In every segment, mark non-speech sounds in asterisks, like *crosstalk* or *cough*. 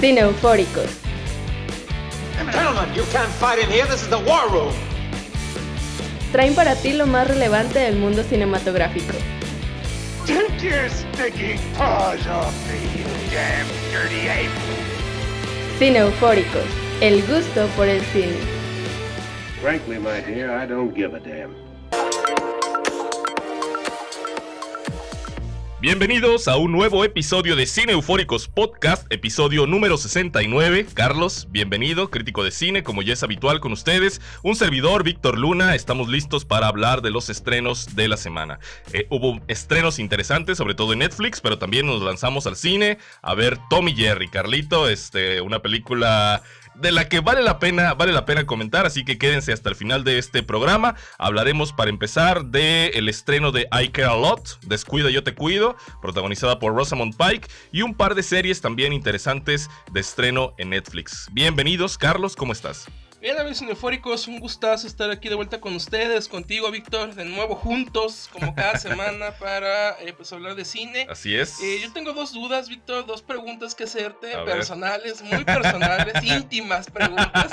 Cine Eufóricos. Gentlemen, you can't fight in here. This is the war room. Traen para ti lo más relevante del mundo cinematográfico. Take your stinking paws off me, you damn dirty ape! Cine Eufóricos. El gusto por el cine. Frankly, my dear, I don't give a damn. Bienvenidos a un nuevo episodio de Cine Eufóricos Podcast, episodio número 69. Carlos, bienvenido, crítico de cine, como ya es habitual con ustedes. Un servidor, Víctor Luna, estamos listos para hablar de los estrenos de la semana. Eh, hubo estrenos interesantes, sobre todo en Netflix, pero también nos lanzamos al cine a ver Tommy Jerry, Carlito, este, una película de la que vale la pena, vale la pena comentar, así que quédense hasta el final de este programa. Hablaremos para empezar del el estreno de I Care a Lot, Descuida Yo Te Cuido, protagonizada por Rosamund Pike, y un par de series también interesantes de estreno en Netflix. Bienvenidos, Carlos, ¿cómo estás? Bien, amigos cinefóricos, un gustazo estar aquí de vuelta con ustedes, contigo, Víctor, de nuevo juntos, como cada *laughs* semana, para eh, pues, hablar de cine. Así es. Eh, yo tengo dos dudas, Víctor, dos preguntas que hacerte, personales, muy personales, *laughs* íntimas preguntas.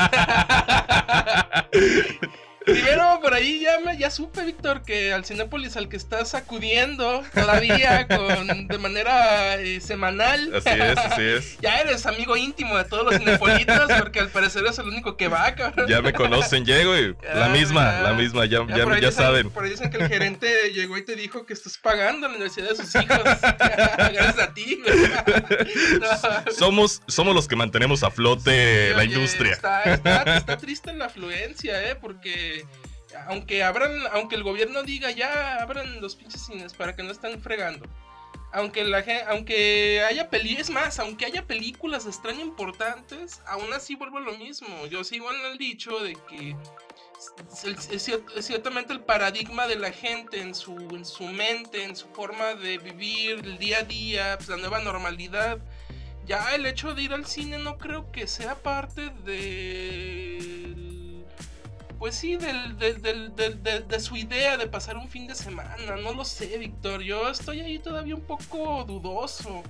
*laughs* Primero, por ahí ya, me, ya supe, Víctor, que al Cinépolis al que estás acudiendo todavía con, de manera eh, semanal. Así es, así es. *laughs* ya eres amigo íntimo de todos los cinepolitas, porque al parecer es el único que va, cabrón. Ya me conocen, llego y *laughs* la misma, la misma, ya, ya, ya, saben. Por ahí dicen que el gerente llegó y te dijo que estás pagando la universidad de sus hijos. *laughs* Gracias a ti, somos, somos los que mantenemos a flote la industria. Está, está, está triste la afluencia, ¿eh? Porque aunque abran, aunque el gobierno diga ya abran los pinches cines para que no estén fregando. Aunque la aunque haya peli, es más, aunque haya películas de extraño importantes, aún así vuelvo a lo mismo. Yo sigo en el dicho de que ciertamente el paradigma de la gente en su, en su mente, en su forma de vivir el día a día, pues, la nueva normalidad. Ya el hecho de ir al cine no creo que sea parte de pues sí, del, de su idea de pasar un fin de semana. No lo sé, Víctor. Yo estoy ahí todavía un poco dudoso.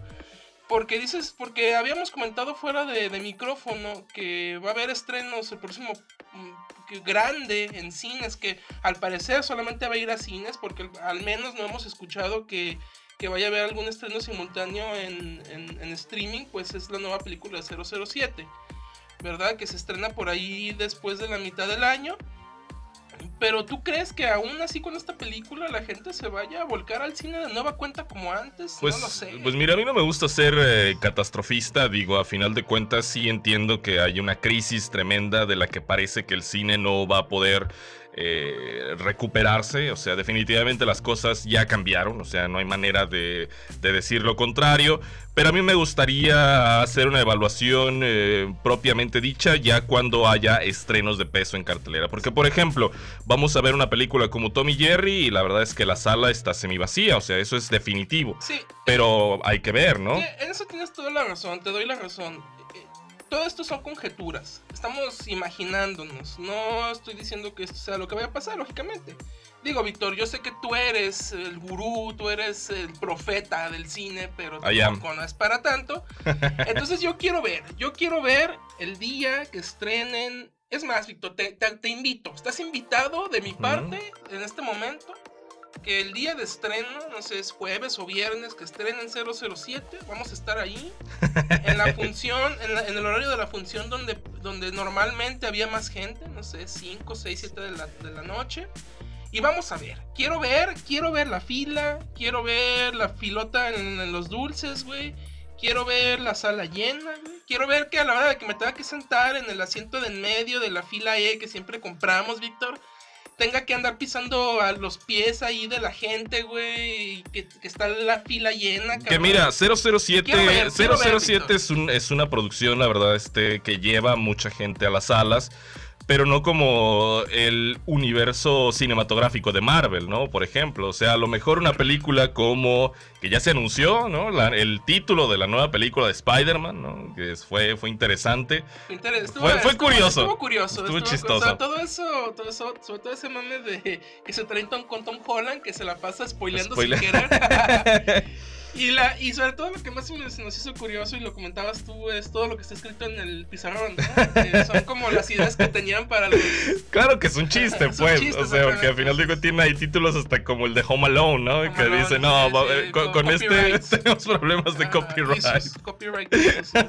Porque dices, porque habíamos comentado fuera de, micrófono que va a haber estrenos el próximo mm, grande en cines, que al parecer solamente va a ir a cines, porque al menos no hemos escuchado que, vaya a haber algún estreno simultáneo en, en, en streaming, pues es la nueva película de 007. ¿Verdad? Que se estrena por ahí después de la mitad del año. Pero tú crees que aún así con esta película la gente se vaya a volcar al cine de nueva cuenta como antes? Pues, no lo sé. Pues mira, a mí no me gusta ser eh, catastrofista, digo, a final de cuentas sí entiendo que hay una crisis tremenda de la que parece que el cine no va a poder eh, recuperarse. O sea, definitivamente las cosas ya cambiaron. O sea, no hay manera de, decir lo contrario. Pero a mí me gustaría hacer una evaluación eh, propiamente dicha ya cuando haya estrenos de peso en cartelera. Porque, por ejemplo, vamos a ver una película como Tommy Jerry y la verdad es que la sala está semi vacía. O sea, eso es definitivo. Sí. Pero hay que ver, ¿no? en eso tienes toda la razón. Te doy la razón todo esto son conjeturas. Estamos imaginándonos. No estoy diciendo que esto sea lo que vaya a pasar, lógicamente. Digo, Víctor, yo sé que tú eres el gurú, tú eres el profeta del cine, pero tampoco no es para tanto. *laughs* Entonces yo quiero ver, yo quiero ver el día que estrenen. Es más, Víctor, te, invito. Estás invitado de mi parte en este momento que el día de estreno, no sé, es jueves o viernes, que estrenen 007, vamos a estar ahí, en la *laughs* función, en, el horario de la función donde, donde normalmente había más gente, no sé, 5, 6, 7 de la, de la noche. Y vamos a ver, quiero ver, quiero ver la fila, quiero ver la filota en, los dulces, güey. Quiero ver la sala llena, güey. Quiero ver que a la hora de que me tenga que sentar en el asiento de en medio de la fila E que siempre compramos, Víctor, tenga que andar pisando a los pies ahí de la gente, güey, que, que está la fila llena. Que mira, 007, 007 es, un, es una producción, la verdad, este, que lleva mucha gente a las salas pero no como el universo cinematográfico de Marvel, ¿no? Por ejemplo, o sea, a lo mejor una película como que ya se anunció, ¿no? el título de la nueva película de Spider-Man, ¿no? Que fue, fue interesante. fue, curioso. Estuvo curioso. Estuvo, chistoso. todo eso, todo eso, sobre todo ese mame de que se traen con Tom Holland que se la pasa spoileando sin querer. *laughs* Y, la, y sobre todo lo que más se nos hizo curioso y lo comentabas tú es todo lo que está escrito en el pizarrón, ¿no? Que son *laughs* como las ideas que tenían para los... Claro que es un *laughs* chiste, Es un pues. chiste, o sea, porque al final digo, tiene ahí títulos hasta como el de Home Alone, ¿no? Home que Alone, dice, no, sí, va- sí, eh, con, con este *laughs* tenemos problemas de Ah, copyright. sí.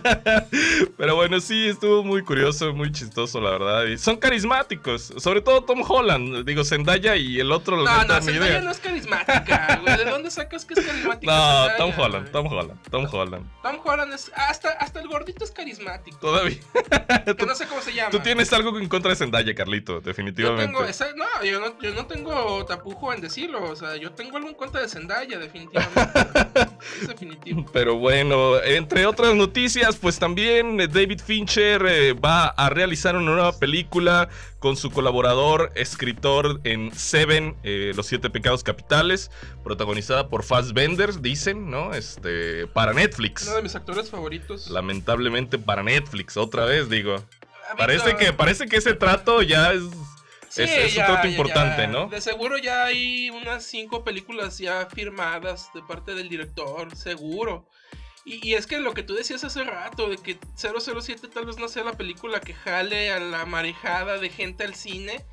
Pero bueno, sí, estuvo muy curioso, muy chistoso, la verdad. Y son carismáticos, sobre todo Tom Holland. Digo, Zendaya y el otro, No, no, Zendaya idea. no es carismática, güey. ¿De dónde sacas que es carismática? No, Tom Holland? Tom Holland, Tom Holland. Tom Holland es. Hasta, hasta el gordito es carismático. Todavía. *laughs* Que no sé cómo se llama. Tú tienes algo en contra de Zendaya, Carlito, Yo definitivamente. tengo, esa- no, yo no, yo no tengo tapujo en decirlo. O sea, yo tengo algo en contra de Zendaya, definitivamente. *laughs* es definitivo. Pero bueno, entre otras noticias, pues también eh, David Fincher eh, va a realizar una nueva película con su colaborador, escritor en Seven, eh, Los Siete Pecados Capitales, protagonizada por Fassbender, dicen, ¿no? Este, para Netflix. Uno de mis actores favoritos. Lamentablemente para Netflix, otra vez digo. Parece que, parece que ese trato ya es... sí, es- es un trato ya, importante, ya. ¿no? De seguro ya hay unas cinco películas ya firmadas de parte del director, seguro. Y, y es que lo que tú decías hace rato, de que 007 tal vez no sea la película que jale a la marejada de gente al cine.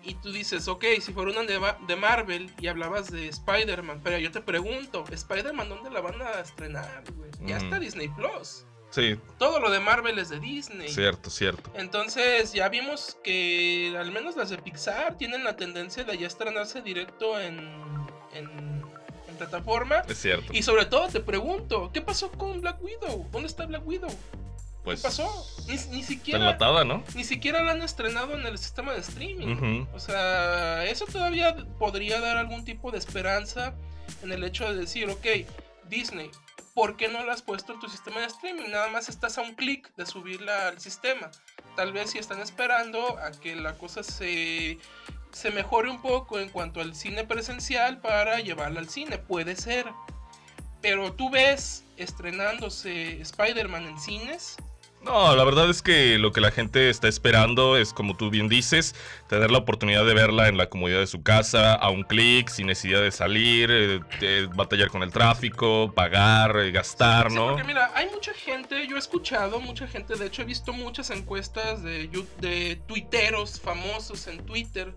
Y tú dices, ok, si fuera una de, Ma- de Marvel y hablabas de Spider-Man, pero yo te pregunto, ¿Spider-Man dónde la van a estrenar, güey? Ya está Disney Plus. Sí, Todo lo de Marvel es de Disney. cierto, cierto. Entonces ya vimos que al menos las de Pixar tienen la tendencia de ya estrenarse directo en plataforma. Es cierto. Y sobre todo te pregunto, ¿qué pasó con Black Widow? ¿Dónde está Black Widow? Pues, ¿Qué pasó? Ni, ni Está siquiera enlatada, ¿no? ni siquiera la han estrenado en el sistema de streaming. O sea, eso todavía podría dar algún tipo de esperanza en el hecho de decir, ok, Disney, ¿por qué no la has puesto en tu sistema de streaming? Nada más estás a un clic de subirla al sistema. Tal vez si están esperando a que la cosa se, se mejore un poco en cuanto al cine presencial para llevarla al cine. Puede ser. Pero tú ves estrenándose Spider-Man en cines. No, la verdad es que lo que la gente está esperando es, como tú bien dices, tener la oportunidad de verla en la comodidad de su casa, a un clic, sin necesidad de salir, eh, batallar con el tráfico, pagar, eh, gastar, Sí, ¿no? porque mira, hay mucha gente, yo he escuchado mucha gente, de hecho he visto muchas encuestas de, de tuiteros famosos en Twitter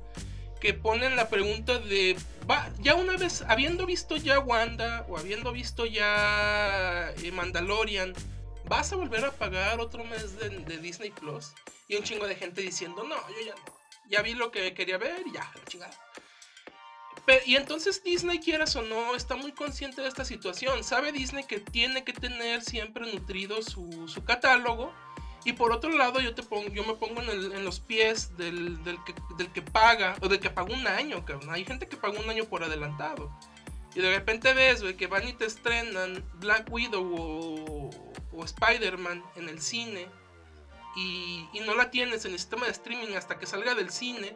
que ponen la pregunta de, va, ya una vez, habiendo visto ya Wanda o habiendo visto ya eh, Mandalorian, ¿vas a volver a pagar otro mes de, Disney Plus? Y un chingo de gente diciendo, no, yo ya no. Ya vi lo que quería ver y ya, la chingada. Y entonces Disney, quieras o no, está muy consciente de esta situación. Sabe Disney que tiene que tener siempre nutrido su, catálogo. Y por otro lado, yo, te pongo, yo me pongo en, el- los pies del, que, paga, o del que pagó un año. Hay gente que pagó un año por adelantado. Y de repente ves, güey, que van y te estrenan Black Widow o, o Spider-Man en el cine. Y, y no la tienes en el sistema de streaming hasta que salga del cine.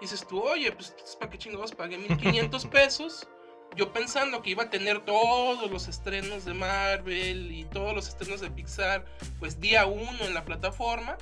Y dices tú, oye, pues ¿para qué chingados pagué 1500 *laughs* pesos? Yo pensando que iba a tener todos los estrenos de Marvel y todos los estrenos de Pixar, pues día uno en la plataforma.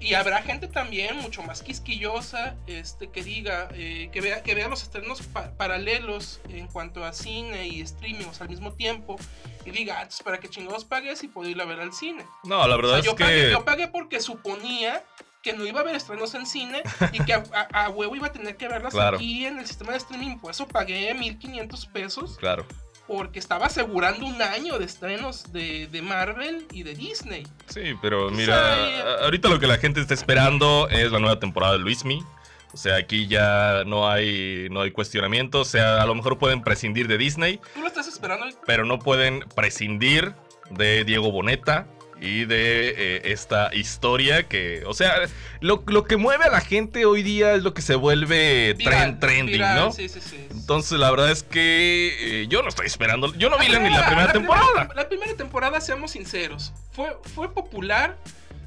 Y habrá gente también mucho más quisquillosa este, que diga, eh, que, vea, que vea los estrenos pa- paralelos en cuanto a cine y streaming o sea, al mismo tiempo. Y diga, ah, para qué chingados pagué si puedo ir a ver al cine. No, la O verdad yo, es que... pagué, yo pagué porque suponía que no iba a haber estrenos en cine y que a, a- a huevo iba a tener que verlas Claro. aquí en el sistema de streaming. Por eso pagué 1500 pesos Claro. Porque estaba asegurando un año de estrenos de, de Marvel y de Disney. Sí, pero mira, a- ahorita lo que la gente está esperando es la nueva temporada de Luismi. O sea, aquí ya no hay, no hay cuestionamiento. O sea, a lo mejor pueden prescindir de Disney, ¿Tú lo estás esperando? pero no pueden prescindir de Diego Boneta y de eh, esta historia que, o sea, lo, lo que mueve a la gente hoy día es lo que se vuelve Viral, tren- trending, viral, ¿no? Sí, sí, sí. Entonces, la verdad es que eh, yo no estoy esperando. Yo no vi la- ni primera- la primera temporada. La primera temporada, seamos sinceros, fue, fue popular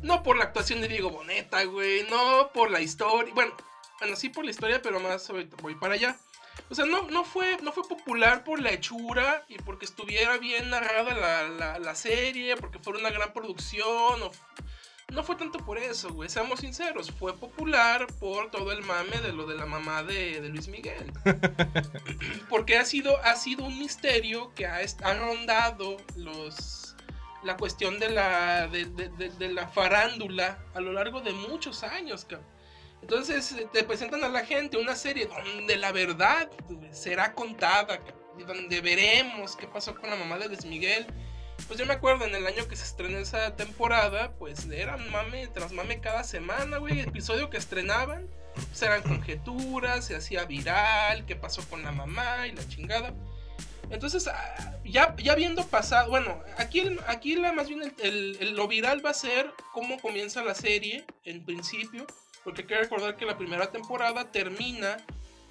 no por la actuación de Diego Boneta, güey, no por la historia. Bueno, bueno, sí por la historia, pero más voy para allá. O sea, no, no, fue, no fue popular por la hechura y porque estuviera bien narrada la, la- la serie, porque fuera una gran producción o, no fue tanto por eso, güey, seamos sinceros, fue popular por todo el mame de lo de la mamá de, de Luis Miguel. *laughs* Porque ha sido, ha sido un misterio que ha, ha rondado los, la cuestión de la, de, de- de- de la farándula a lo largo de muchos años, cabrón. Entonces te presentan a la gente una serie donde la verdad será contada, y donde veremos qué pasó con la mamá de Luis Miguel. Pues yo me acuerdo en el año que se estrenó esa temporada, pues era mame tras mame cada semana, güey. Episodio que estrenaban, pues eran conjeturas, se hacía viral, qué pasó con la mamá y la chingada. Entonces, ah, ya, ya viendo pasado, bueno, aquí, el- aquí más bien el- el- el- lo viral va a ser cómo comienza la serie en principio, porque hay que recordar que la primera temporada termina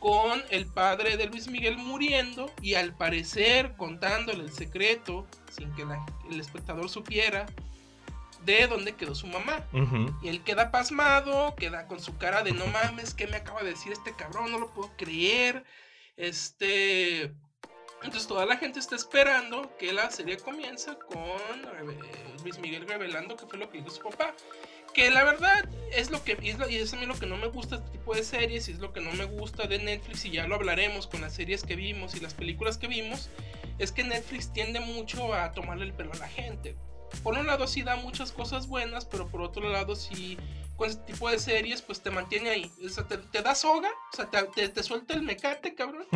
con el padre de Luis Miguel muriendo y al parecer contándole el secreto sin que la- el espectador supiera de dónde quedó su mamá. Y él queda pasmado, queda con su cara de no mames, ¿qué me acaba de decir este cabrón? No lo puedo creer. Este. Entonces toda la gente está esperando que la serie comience con reve- Luis Miguel revelando qué fue lo que hizo su papá. Que la verdad es lo que es, lo- es a mí lo que no me gusta este tipo de series y es lo que no me gusta de Netflix y ya lo hablaremos con las series que vimos y las películas que vimos. Es que Netflix tiende mucho a tomarle el pelo a la gente. Por un lado sí da muchas cosas buenas, pero por otro lado sí con este tipo de series pues te mantiene ahí. O sea, te, te da soga, o sea, te, te- te suelta el mecate, cabrón. *laughs*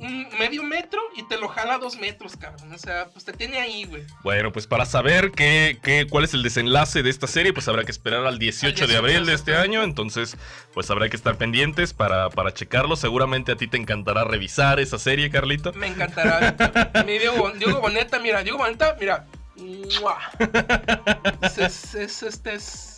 un medio metro y te lo jala dos metros, cabrón. O sea, pues te tiene ahí, güey. Bueno, pues para saber qué, qué- cuál es el desenlace de esta serie, pues habrá que esperar al 18 de 18, abril de este año. Entonces, pues habrá que estar pendientes para, para checarlo. Seguramente a ti te encantará revisar esa serie, Carlito. Me encantará. Mi Diego, Diego Boneta, mira, Diego Boneta, mira. Es, es- es- este es.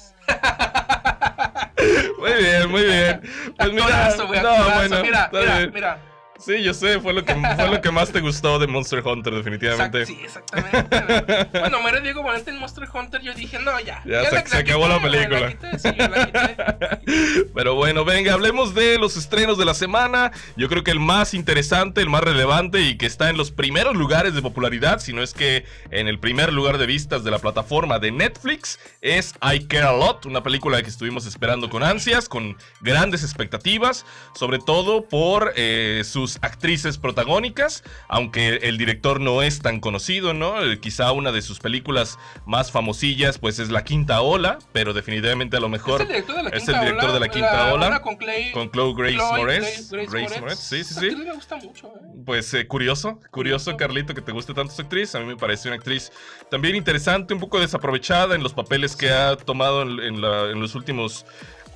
Muy bien, muy bien. Pues mira, no, bueno, mira, mira, mira. Sí, yo sé, fue lo que fue lo que más te gustó de Monster Hunter, definitivamente. Exact- sí, exactamente. Bueno, muere Diego Boneta en Monster Hunter. Yo dije, no, ya. Ya se- la- se acabó la película. la quité, sí, yo la quité. *laughs* Pero bueno, venga, hablemos de los estrenos de la semana. Yo creo que el más interesante, el más relevante y que está en los primeros lugares de popularidad, si no es que en el primer lugar de vistas de la plataforma de Netflix, es I Care a Lot, una película que estuvimos esperando con ansias, con grandes expectativas, sobre todo por eh, sus actrices protagónicas, aunque el director no es tan conocido, ¿no? Eh, quizá una de sus películas más famosillas, pues es La Quinta Ola, pero definitivamente a lo mejor Es el director de la quinta director ola. de La Quinta Ola. una con Clay. con Chloe Grace Chloe Moretz. Grace- Grace Moretz. Sí, sí, sí. actriz me gusta mucho, eh. Pues eh, curioso, curioso, Carlito, que te guste tanto esa actriz. A mí me parece una actriz también interesante, un poco desaprovechada en los papeles que ha tomado en, en la- en los últimos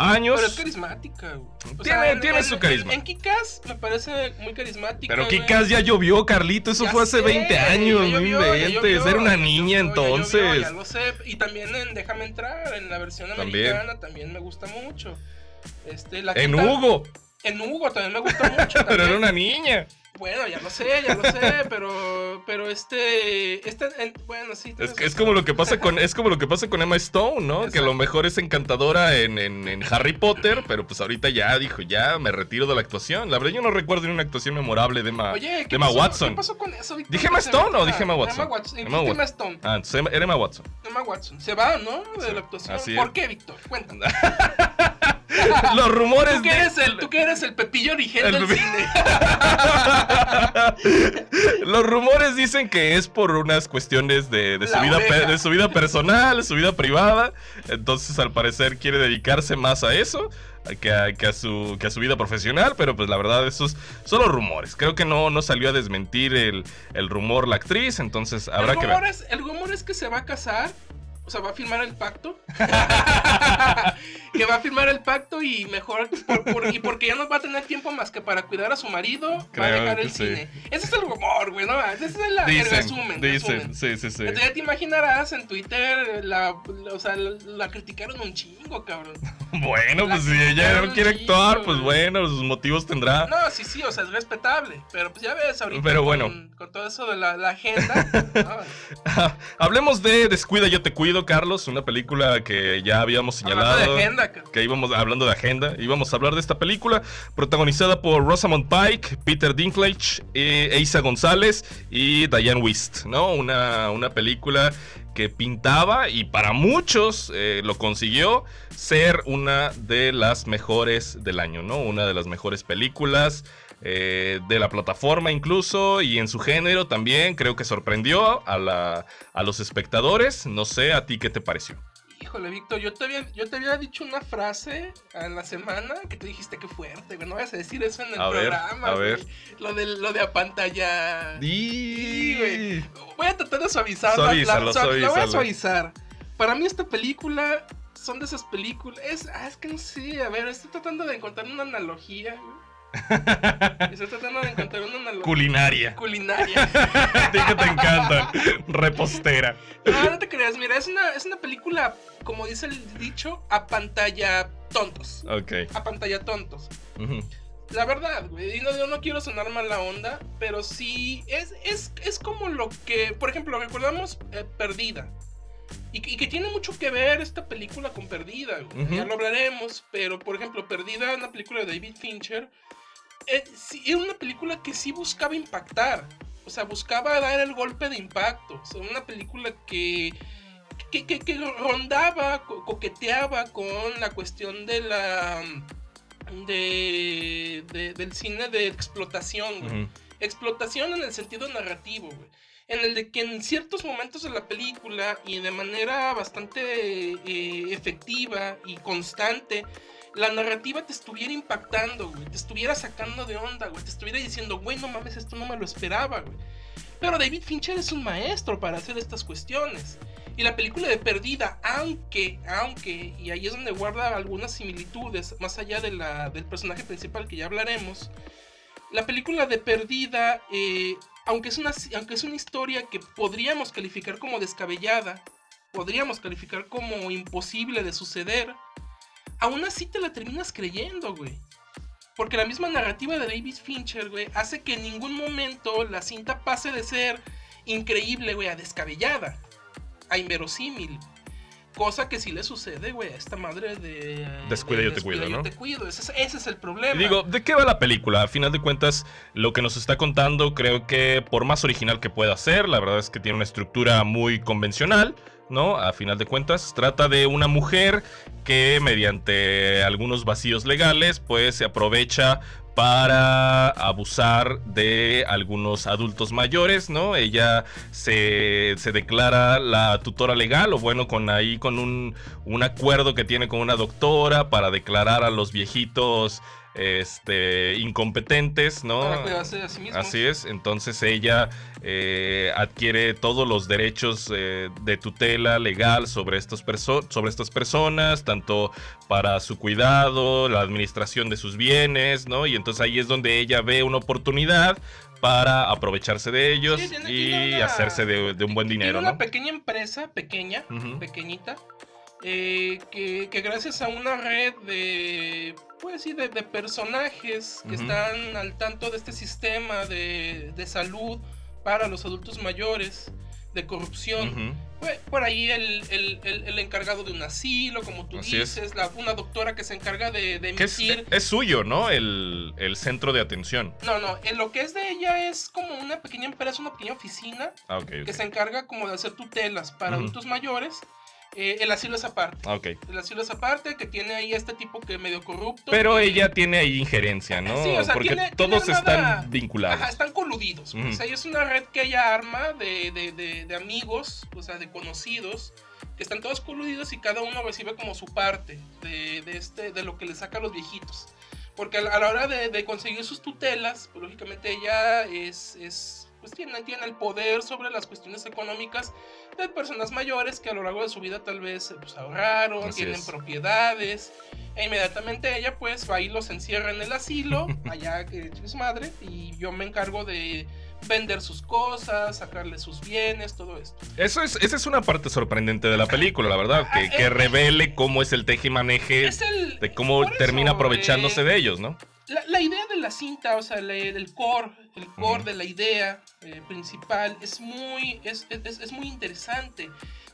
años. Pero es carismática, güey. O Tiene- en- tiene en- su carisma. En, en Kick-Ass me parece muy carismática. Pero. Kikas ya llovió, Carlito. Eso Ya fue hace sé, 20 años, ya llovió, ya inventes. llovió, Era una ya niña llovió, entonces. ya lo sé. Y también en Déjame entrar, en la versión También. americana, también me gusta mucho. Este, la En Hugo, En Hugo también me gusta mucho. *laughs* pero también. era una niña. Bueno, ya lo sé, ya lo sé, *laughs* pero, pero este, este, en- bueno, sí. Es, que- es como lo que pasa con es como lo que pasa con Emma Stone, ¿no? Que a lo mejor es encantadora en, en- en Harry Potter, pero pues ahorita ya dijo, ya me retiro de la actuación. La verdad yo no recuerdo ni una actuación memorable de Emma, Oye, de ¿qué Emma pasó, Watson. ¿qué pasó con eso? ¿Dije Emma Stone o dije Emma Ah, Watson? Emma Watson. Emma Watson. Emma Stone. Ah, entonces era Emma Watson. Emma Watson. Se va, ¿no? De Sí, la actuación. así ¿Por es. qué, Víctor? Cuéntame. *laughs* *laughs* Los rumores ¿Tú que, eres el, tú que eres el Pepillo Origel El del cine. *laughs* Los rumores dicen que es por unas cuestiones de, de su vida oreja. de su vida personal, su vida privada. Entonces, al parecer, quiere dedicarse más a eso que a, que a su, que a su vida profesional. Pero, pues, la verdad, esos son los rumores. Creo que no, no salió a desmentir el, el rumor la actriz. Entonces, habrá el, que ver. es, el rumor es que se va a casar. O sea, va a firmar el pacto. *laughs* que va a firmar el pacto y mejor. por- por- y porque ya no va a tener tiempo más que para cuidar a su marido, va a Creo dejar el sí. cine. Ese es el rumor, güey, ¿no? Ese es el, resumen. dicen, resumen. sí, sí, sí. Entonces ya te imaginarás en Twitter, la, la- o sea, la, la criticaron un chingo, cabrón. *laughs* Bueno, La pues si ella no quiere chingo, actuar, pues bueno, sus motivos tendrá. No, sí, sí, o sea, es respetable. Pero pues ya ves ahorita Pero con, bueno. con todo eso de la, la agenda. *laughs* ¿no? Hablemos de Descuida, yo te cuido, Carlos, una película que ya habíamos Hablando señalado. de agenda, que íbamos hablando de agenda, íbamos a hablar de esta película, protagonizada por Rosamund Pike, Peter Dinklage, eh, Eiza González y Diane Wist, ¿no? Una, una película que pintaba y para muchos eh, lo consiguió ser una de las mejores del año, ¿no? Una de las mejores películas eh, de la plataforma incluso y en su género también creo que sorprendió a, la, a los espectadores. No sé, ¿a ti qué te pareció? Híjole, Víctor, yo te, había, yo te había dicho una frase en la semana que tú dijiste que fuerte, güey. No vas a decir eso en el A ver, programa. a güey. ver. Lo de, lo de a pantalla. Sí, güey. Voy a tratar de suavizar. Suavízalo, la, suav- la voy a suavízalo. suavizar. Para mí esta película son de esas películas... Es, ah, es que no sé, a ver, estoy tratando de encontrar una analogía, güey. Estoy tratando de encontrar una analogía. Culinaria. Culinaria. *laughs* Ti que te encanta. Repostera. No, no te creas, mira, es una, es una película, como dice el dicho, a pantalla tontos. Ok. A pantalla tontos. La verdad, güey, no, yo no quiero sonar mala onda, pero sí es, es, es como lo que, por ejemplo, recordamos eh, Perdida. Y, que- y que tiene mucho que ver esta película con Perdida, güey. Ya lo hablaremos, pero por ejemplo, Perdida, una película de David Fincher, eh, sí, era una película que sí buscaba impactar. O sea, buscaba dar el golpe de impacto. O sea, una película que, que, que- que rondaba, co- coqueteaba con la cuestión de la. De, de- del cine de explotación, güey. Explotación en el sentido narrativo, güey. En el de que en ciertos momentos de la película y de manera bastante eh, efectiva y constante, la narrativa te estuviera impactando. Te estuviera sacando de onda. Te estuviera diciendo, güey, no mames, esto no me lo esperaba. Pero David Fincher es un maestro para hacer estas cuestiones. Y la película de Perdida, aunque, aunque, y ahí es donde guarda algunas similitudes, más allá de la, del personaje principal que ya hablaremos, la película de Perdida, eh, aunque, es una, aunque es una historia que podríamos calificar como descabellada, podríamos calificar como imposible de suceder, aún así te la terminas creyendo, güey. Porque la misma narrativa de David Fincher, güey, hace que en ningún momento la cinta pase de ser increíble, güey, a descabellada, a inverosímil. Cosa que sí le sucede, güey, a esta madre de... Descuida, de yo te cuido, yo ¿no? te cuido. Ese, es- ese es el problema. Digo, ¿de qué va la película? A final de cuentas, lo que nos está contando, creo que por más original que pueda ser, la verdad es que tiene una estructura muy convencional, ¿no? A final de cuentas, trata de una mujer que mediante algunos vacíos legales, pues se aprovecha para abusar de algunos adultos mayores, ¿no? Ella se, se declara la tutora legal, o bueno, con ahí con un, un acuerdo que tiene con una doctora para declarar a los viejitos este, incompetentes, ¿no? Para cuidarse de sí mismos. Así es, entonces ella eh, adquiere todos los derechos eh, de tutela legal sobre, estos perso- sobre estas personas, tanto para su cuidado, la administración de sus bienes, ¿no? Y entonces ahí es donde ella ve una oportunidad para aprovecharse de ellos Sí, tiene- y tiene una- hacerse de, de un buen Tiene dinero, una ¿no? pequeña empresa, pequeña, pequeñita, eh, que, que gracias a una red de, pues sí, de, de personajes que están al tanto de este sistema de, de salud para los adultos mayores, de corrupción, fue por ahí el, el- el- el encargado de un asilo, como tú Así es. dices, la- una doctora que se encarga de, de es, emitir... es suyo, ¿no? El, el centro de atención. No, no, en lo que es de ella es como una pequeña empresa, una pequeña oficina Ah, que se encarga como de hacer tutelas para adultos mayores. Eh, el asilo es aparte. Ah, ok. El asilo es aparte, que tiene ahí este tipo que medio corrupto. Pero que- ella tiene ahí injerencia, ¿no? Sí, o sea, Porque tiene- todos tiene armada- están vinculados. Ajá, están coludidos. Ujú. O sea, es una red que ella arma de, de- de- de amigos, o sea, de conocidos, que están todos coludidos y cada uno recibe como su parte de, de este, de lo que le saca a los viejitos. Porque a la, a la hora de, de conseguir sus tutelas, pues lógicamente ella es, es pues tiene, tiene el poder sobre las cuestiones económicas de personas mayores que a lo largo de su vida tal vez pues, ahorraron, Así tienen es. propiedades. E inmediatamente ella pues va y los encierra en el asilo, *laughs* allá que es madre, y yo me encargo de vender sus cosas, sacarle sus bienes, todo esto. Eso es, esa es una parte sorprendente de la película, la verdad, que, Ah, que eh, revele cómo es el tejimaneje Es el, de cómo termina eso, aprovechándose eh, de ellos, ¿no? La, la idea de la cinta, o sea, la- el core, el core de la idea eh, principal es muy, es, es- es muy interesante.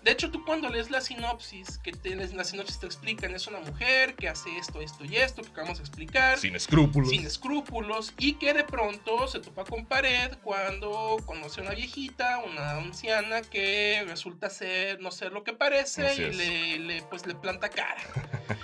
De hecho, tú cuando lees la sinopsis, que te, la sinopsis te explican, es una mujer que hace esto, esto y esto, que acabamos de explicar. Sin escrúpulos. Sin escrúpulos. Y que de pronto se topa con pared cuando conoce a una viejita, una anciana que resulta ser, no ser lo que parece Así y le, le, pues le planta cara.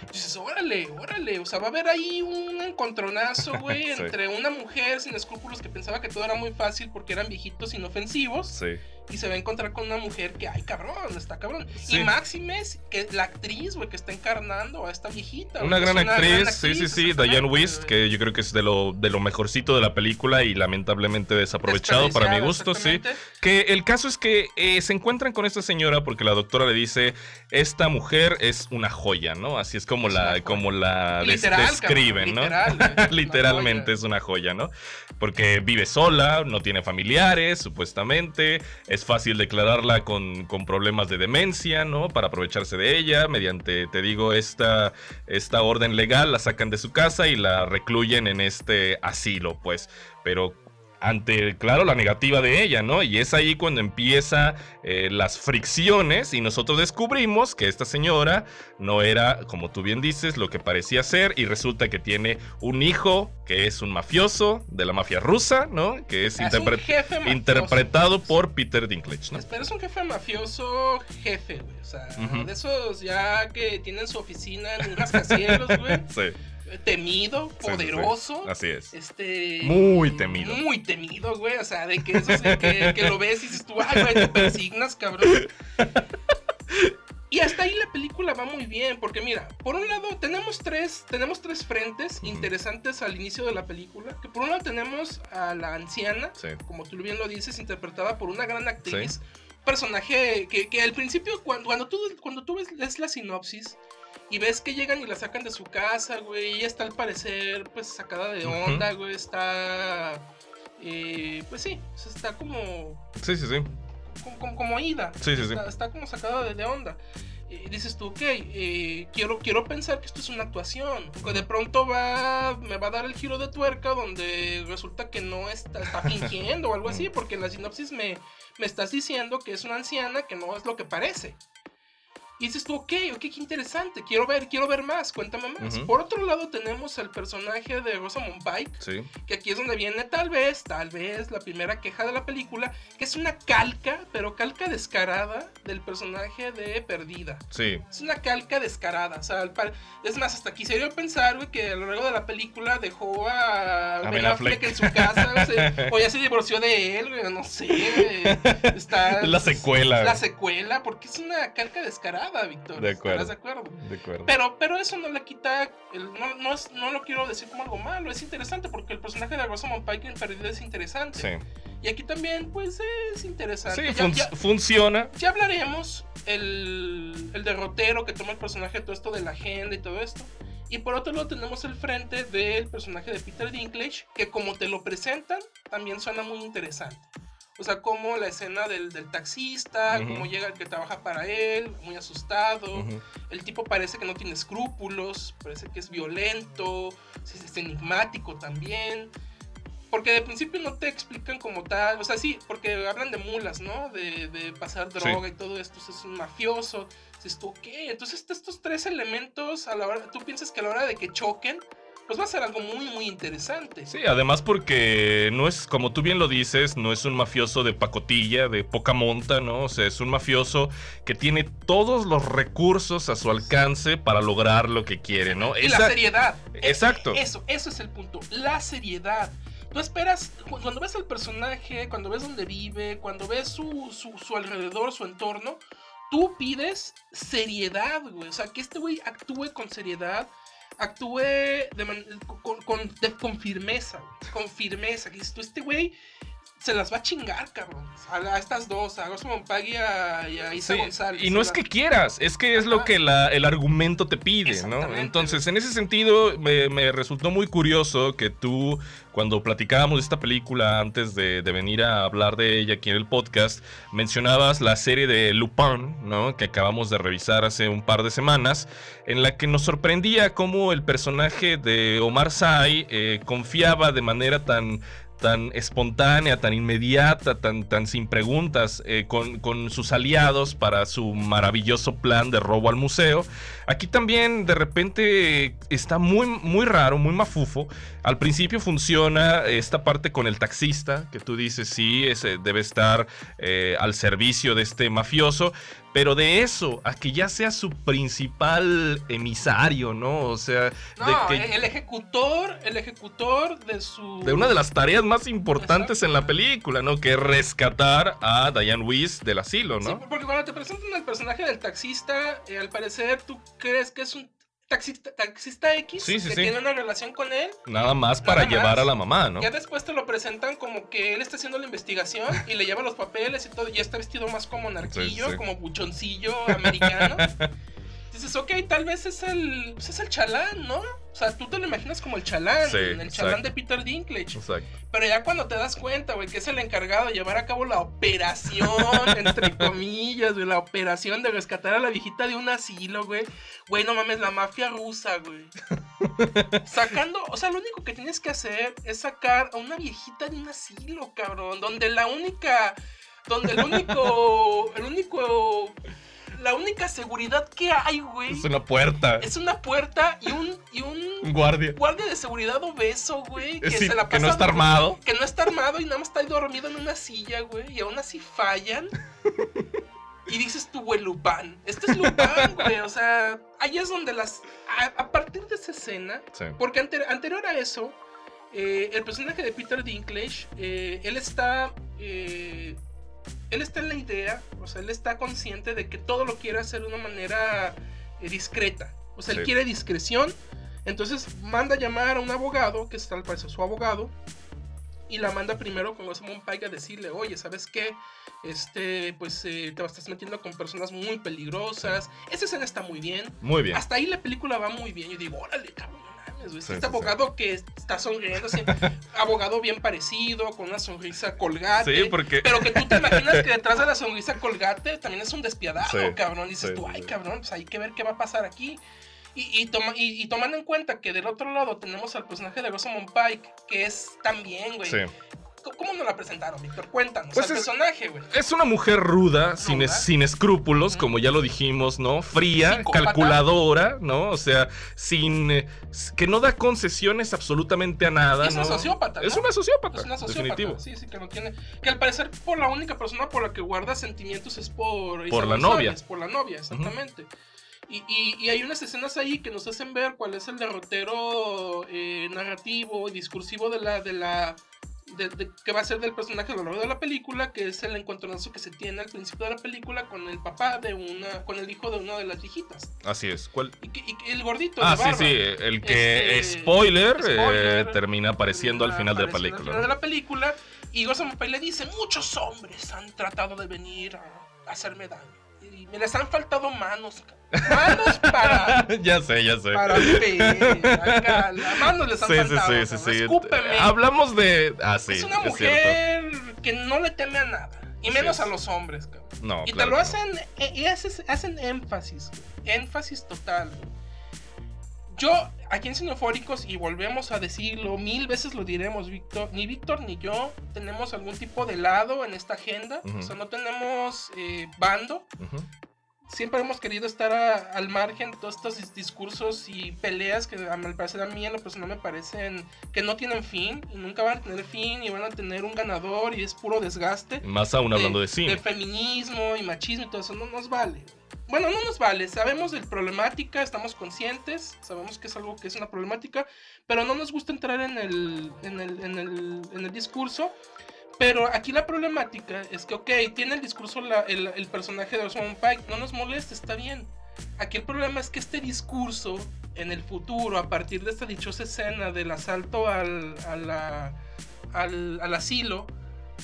Y *laughs* dices, órale, órale. O sea, va a haber ahí un encontronazo, güey, *laughs* Sí. entre una mujer sin escrúpulos que pensaba que todo era muy fácil porque eran viejitos inofensivos Sí. Y se va a encontrar con una mujer que, ay, cabrón, está cabrón. Sí. Y Máximes, que la actriz, güey, que está encarnando a esta viejita. güey, Una que gran es actriz, sí, sí, sí, Diane Wist, que yo creo que es de lo, de lo mejorcito de la película y lamentablemente desaprovechado para mi gusto, sí. Que el caso es que eh, se encuentran con esta señora porque la doctora le dice, esta mujer es una joya, ¿no? Así es como Es una la, como la des- Literal, describen, cabrón, ¿no? literal, *laughs* es una Literalmente es una joya, ¿no? Porque vive sola, no tiene familiares, supuestamente, es fácil declararla con, con problemas de demencia, ¿no? Para aprovecharse de ella, mediante, te digo, esta, esta orden legal, la sacan de su casa y la recluyen en este asilo, pues. Pero ante, claro, la negativa de ella, ¿no? Y es ahí cuando empieza eh, las fricciones y nosotros descubrimos que esta señora no era, como tú bien dices, lo que parecía ser y resulta que tiene un hijo que es un mafioso de la mafia rusa, ¿no? Que es, interpre- interpretado por Peter Dinklage, ¿no? Pero es un jefe mafioso, jefe, güey. O sea, de esos ya que tienen su oficina en un rascacielos, güey. *laughs* Sí, Temido, sí, sí, sí. poderoso. Así es. Este. Muy temido. Muy temido, güey. O sea, de que eso es de que, que lo ves y dices tú, ay, güey, te persignas, cabrón. Y hasta ahí la película va muy bien, porque mira, por un lado tenemos tres, tenemos tres frentes interesantes al inicio de la película, que por un lado tenemos a la anciana, Sí. como tú bien lo dices, interpretada por una gran actriz, personaje que, que al principio cuando, cuando tú cuando tú ves, ves la sinopsis y ves que llegan y la sacan de su casa, güey, y está al parecer pues sacada de onda, güey, está eh, pues sí, o sea, está como Sí, sí, sí. como, como, como ida. Sí, sí, sí. Está, está como sacada de, de onda. Y dices tú, ok, eh, quiero, quiero pensar que esto es una actuación. Que de pronto va, me va a dar el giro de tuerca donde resulta que no está, está fingiendo o algo así, *laughs* porque en la sinopsis me, me estás diciendo que es una anciana que no es lo que parece. Y dices tú, ok, ok, qué interesante, quiero ver, quiero ver más, cuéntame más. Por otro lado tenemos al personaje de Rosamund Pike, Sí. que aquí es donde viene tal vez, tal vez la primera queja de la película, que es una calca, pero calca descarada del personaje de Perdida. Sí. Es una calca descarada, o sea, es más, hasta quisiera yo pensar, güey, que a lo largo de la película dejó a, A Ben Affleck Affleck. en su casa, o, sea, *laughs* o ya se divorció de él, güey, no sé. Está *laughs* La secuela. La secuela, porque es una calca descarada, Víctor. De acuerdo. ¿Estás de acuerdo? De acuerdo. Pero, pero eso no le quita, el- no, no, es- no lo quiero decir como algo malo, es interesante porque el personaje de Rosamund Pike en Perdida es interesante. Sí. Y aquí también, pues, es interesante. Sí, Ya- fun- ya, funciona. ya hablaremos el, el derrotero que toma el personaje todo esto de la agenda y todo esto. Y por otro lado tenemos el frente del personaje de Peter Dinklage, que como te lo presentan, también suena muy interesante. O sea, como la escena del, del taxista, Ujú. cómo llega el que trabaja para él, muy asustado. El tipo parece que no tiene escrúpulos, parece que es violento, es, es enigmático también. Porque de principio no te explican como tal, o sea, sí, porque hablan de mulas, ¿no? De, de pasar Sí. droga y todo esto, es un mafioso. Dices tú, ok, entonces est- estos tres elementos, a la hora, tú piensas que a la hora de que choquen, pues va a ser algo muy, muy interesante. Sí, además porque no es, como tú bien lo dices, no es un mafioso de pacotilla, de poca monta, ¿no? O sea, es un mafioso que tiene todos los recursos a su alcance para lograr lo que quiere, ¿no? Y la seriedad. Exacto. Eso, eso es el punto. La seriedad. Tú esperas, cu- cuando ves al personaje, cuando ves dónde vive, cuando ves su, su, su alrededor, su entorno, tú pides seriedad, güey. O sea, que este güey actúe con seriedad, actúe de con, con- firmeza, con firmeza. Que tú, este güey se las va a chingar, cabrón. A, a estas dos, a Pike y a, y a Isa Sí, González. Y no es que quieras, es que es lo que la- el argumento te pide, ¿no? Entonces, en ese sentido, me, me resultó muy curioso que tú, cuando platicábamos de esta película antes de, de venir a hablar de ella aquí en el podcast, mencionabas la serie de Lupin, ¿no? Que acabamos de revisar hace un par de semanas, en la que nos sorprendía cómo el personaje de Omar Sy eh, confiaba de manera tan tan espontánea, tan inmediata, tan, tan sin preguntas eh, con, con, sus aliados para su maravilloso plan de robo al museo. Aquí también de repente está muy, muy raro, muy mafufo. Al principio funciona esta parte con el taxista, que tú dices, sí, ese debe estar eh, al servicio de este mafioso, pero de eso a que ya sea su principal emisario, ¿no? O sea, no, de que... el ejecutor, el ejecutor de su... De una de las tareas más importantes Exacto. en la película, ¿no? Que es rescatar a Diane Weiss del asilo, ¿no? Sí, porque cuando te presentan el personaje del taxista, eh, al parecer tú crees que es un taxista, taxista X sí, sí, que sí. tiene una relación con él. Nada más para Nada llevar más. a la mamá, ¿no? Ya después te lo presentan como que él está haciendo la investigación y le lleva los papeles y todo, y ya está vestido más como narquillo, como buchoncillo americano. *laughs* Dices, ok, tal vez es el, pues es el chalán, ¿no? O sea, tú te lo imaginas como el chalán, Sí, el chalán exacto. de Peter Dinklage. Exacto. Pero ya cuando te das cuenta, güey, que es el encargado de llevar a cabo la operación, *laughs* entre comillas, güey, la operación de rescatar a la viejita de un asilo, güey. Güey, no mames, la mafia rusa, güey. Sacando, o sea, lo único que tienes que hacer es sacar a una viejita de un asilo, cabrón. Donde la única, donde el único, el único, la única seguridad que hay, güey, Es una puerta. es una puerta y un, y un guardia. guardia de seguridad obeso, güey. Que, Sí, se la que no pasa está armado. Que no está armado y nada más está ahí dormido en una silla, güey. Y aún así fallan. *laughs* Y dices tú, güey, Lupin. Este es Lupin, güey. O sea, ahí es donde las. A, a partir de esa escena. Sí. Porque ante- anterior a eso, eh, el personaje de Peter Dinklage, eh, él está. eh, él está en la idea, o sea, él está consciente de que todo lo quiere hacer de una manera eh, discreta. O sea, él quiere discreción. Entonces manda a llamar a un abogado, que está al parecer su abogado, y la manda primero con Rosamund Pike a decirle, oye, ¿sabes qué? Este, pues eh, te estás metiendo con personas muy peligrosas. Esa escena está muy bien. Muy bien. Hasta ahí la película va muy bien. Yo digo, órale, cabrón, mames, güey. Sí, este sí, abogado que está sonriendo, así, *laughs* abogado bien parecido, con una sonrisa colgate. Sí, porque. Pero que tú te imaginas que detrás de la *laughs* sonrisa colgate también es un despiadado, cabrón. Dices tú, ay, cabrón, pues hay que ver qué va a pasar aquí. Y, y, toma- y- y tomando en cuenta que del otro lado tenemos al personaje de Rosamund Pike, que es también, güey. Sí. ¿Cómo- ¿Cómo nos la presentaron, Víctor? Cuéntanos. Pues al es- personaje, güey. Es una mujer ruda, sin, Ruda. sin escrúpulos, como ya lo dijimos, ¿no? Fría, Psicópata. calculadora, ¿no? O sea, sin. eh, que no da concesiones absolutamente a nada, Es una ¿no? sociópata, ¿no? Es una sociópata. Es una sociópata. Definitivo. Sí, sí, que no tiene. Que al parecer, por la única persona por la que guarda sentimientos es por. Por la novia. González, por la novia, exactamente. y, y- y hay unas escenas ahí que nos hacen ver cuál es el derrotero eh, narrativo y discursivo de la. De la de- de- que va a ser del personaje a lo largo de la película, que es el encontronazo que se tiene al principio de la película con el papá de una. con el hijo de una de las viejitas. Así es. ¿Cuál? Y, que- y que el gordito. Ah, sí, sí. El que, Este, spoiler, eh, spoiler, termina apareciendo al final de la película. Al final de la película. Y Pike le dice: Muchos hombres han tratado de venir a hacerme daño. Y me les han faltado manos. Manos para. *laughs* ya sé, ya sé. Para manos les han Sí, faltado. sí, sí, sí. Escúpeme. Hablamos de. Ah, sí. es una mujer que no le teme a nada. Y menos a los hombres, cabrón. No, Y te lo no. hacen, eh, y haces- hacen énfasis, énfasis total. güey. Yo, aquí en Cinefóricos, y volvemos a decirlo, mil veces lo diremos, Víctor, ni Víctor ni yo tenemos algún tipo de lado en esta agenda, o sea, no tenemos eh, bando, Ujú. Siempre hemos querido estar a- al margen de todos estos dis- discursos y peleas que a- al parecer a mí en lo personal me parecen que no tienen fin, y nunca van a tener fin, y van a tener un ganador, y es puro desgaste Más aún hablando de cine. de feminismo y machismo y todo eso no nos vale. Bueno, no nos vale. Sabemos de problemática, estamos conscientes, sabemos que es algo que es una problemática, pero no nos gusta entrar en el, en el, en el, en el discurso. Pero aquí la problemática es que, ok, tiene el discurso la- el, el personaje de Rosamund Pike, no nos molesta, está bien. Aquí el problema es que este discurso en el futuro, a partir de esta dichosa escena del asalto al, a la- al, al asilo,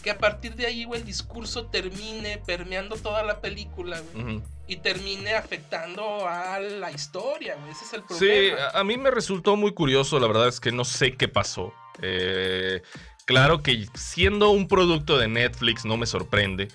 que a partir de ahí, güey, el discurso termine permeando toda la película, güey, y termine afectando a la historia, güey. Ese es el Sí, problema. a a mí me resultó muy curioso, la verdad es que no sé qué pasó. Eh, claro que siendo un producto de Netflix no me sorprende,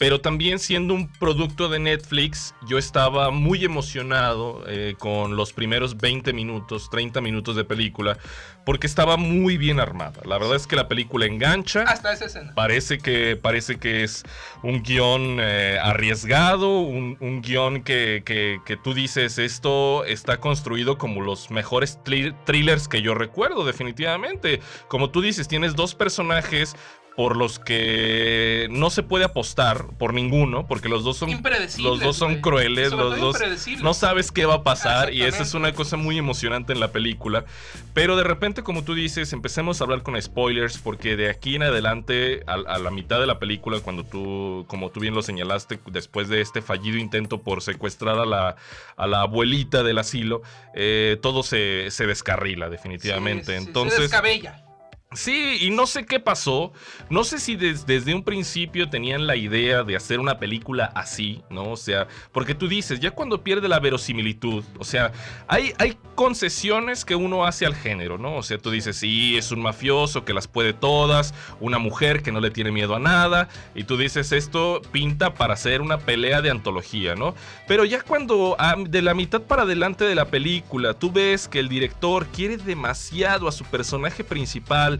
Pero también siendo un producto de Netflix, yo estaba muy emocionado eh, con los primeros 20 minutos, 30 minutos de película, porque estaba muy bien armada. La verdad es que la película engancha. Hasta esa escena. Parece que, parece que es un guion eh, arriesgado, un, un guion que, que- que tú dices, esto está construido como los mejores thri- thrillers que yo recuerdo, definitivamente. Como tú dices, tienes dos personajes por los que no se puede apostar por ninguno, porque los dos son, los dos son crueles, los dos no sabes qué va a pasar y esa es una cosa muy emocionante en la película. Pero de repente, como tú dices, empecemos a hablar con spoilers porque de aquí en adelante, a, a la mitad de la película, cuando tú, como tú bien lo señalaste, después de este fallido intento por secuestrar a la, a la abuelita del asilo, eh, todo se, se descarrila definitivamente. Sí, sí, sí, Entonces... Se descabella. Sí, y no sé qué pasó. No sé si des- desde un principio tenían la idea de hacer una película así, ¿no? O sea, porque tú dices, ya cuando pierde la verosimilitud, o sea, hay, hay concesiones que uno hace al género, ¿no? O sea, tú dices, sí, es un mafioso que las puede todas, una mujer que no le tiene miedo a nada, y tú dices, esto pinta para hacer una pelea de antología, ¿no? Pero ya cuando ah, de la mitad para adelante de la película tú ves que el director quiere demasiado a su personaje principal,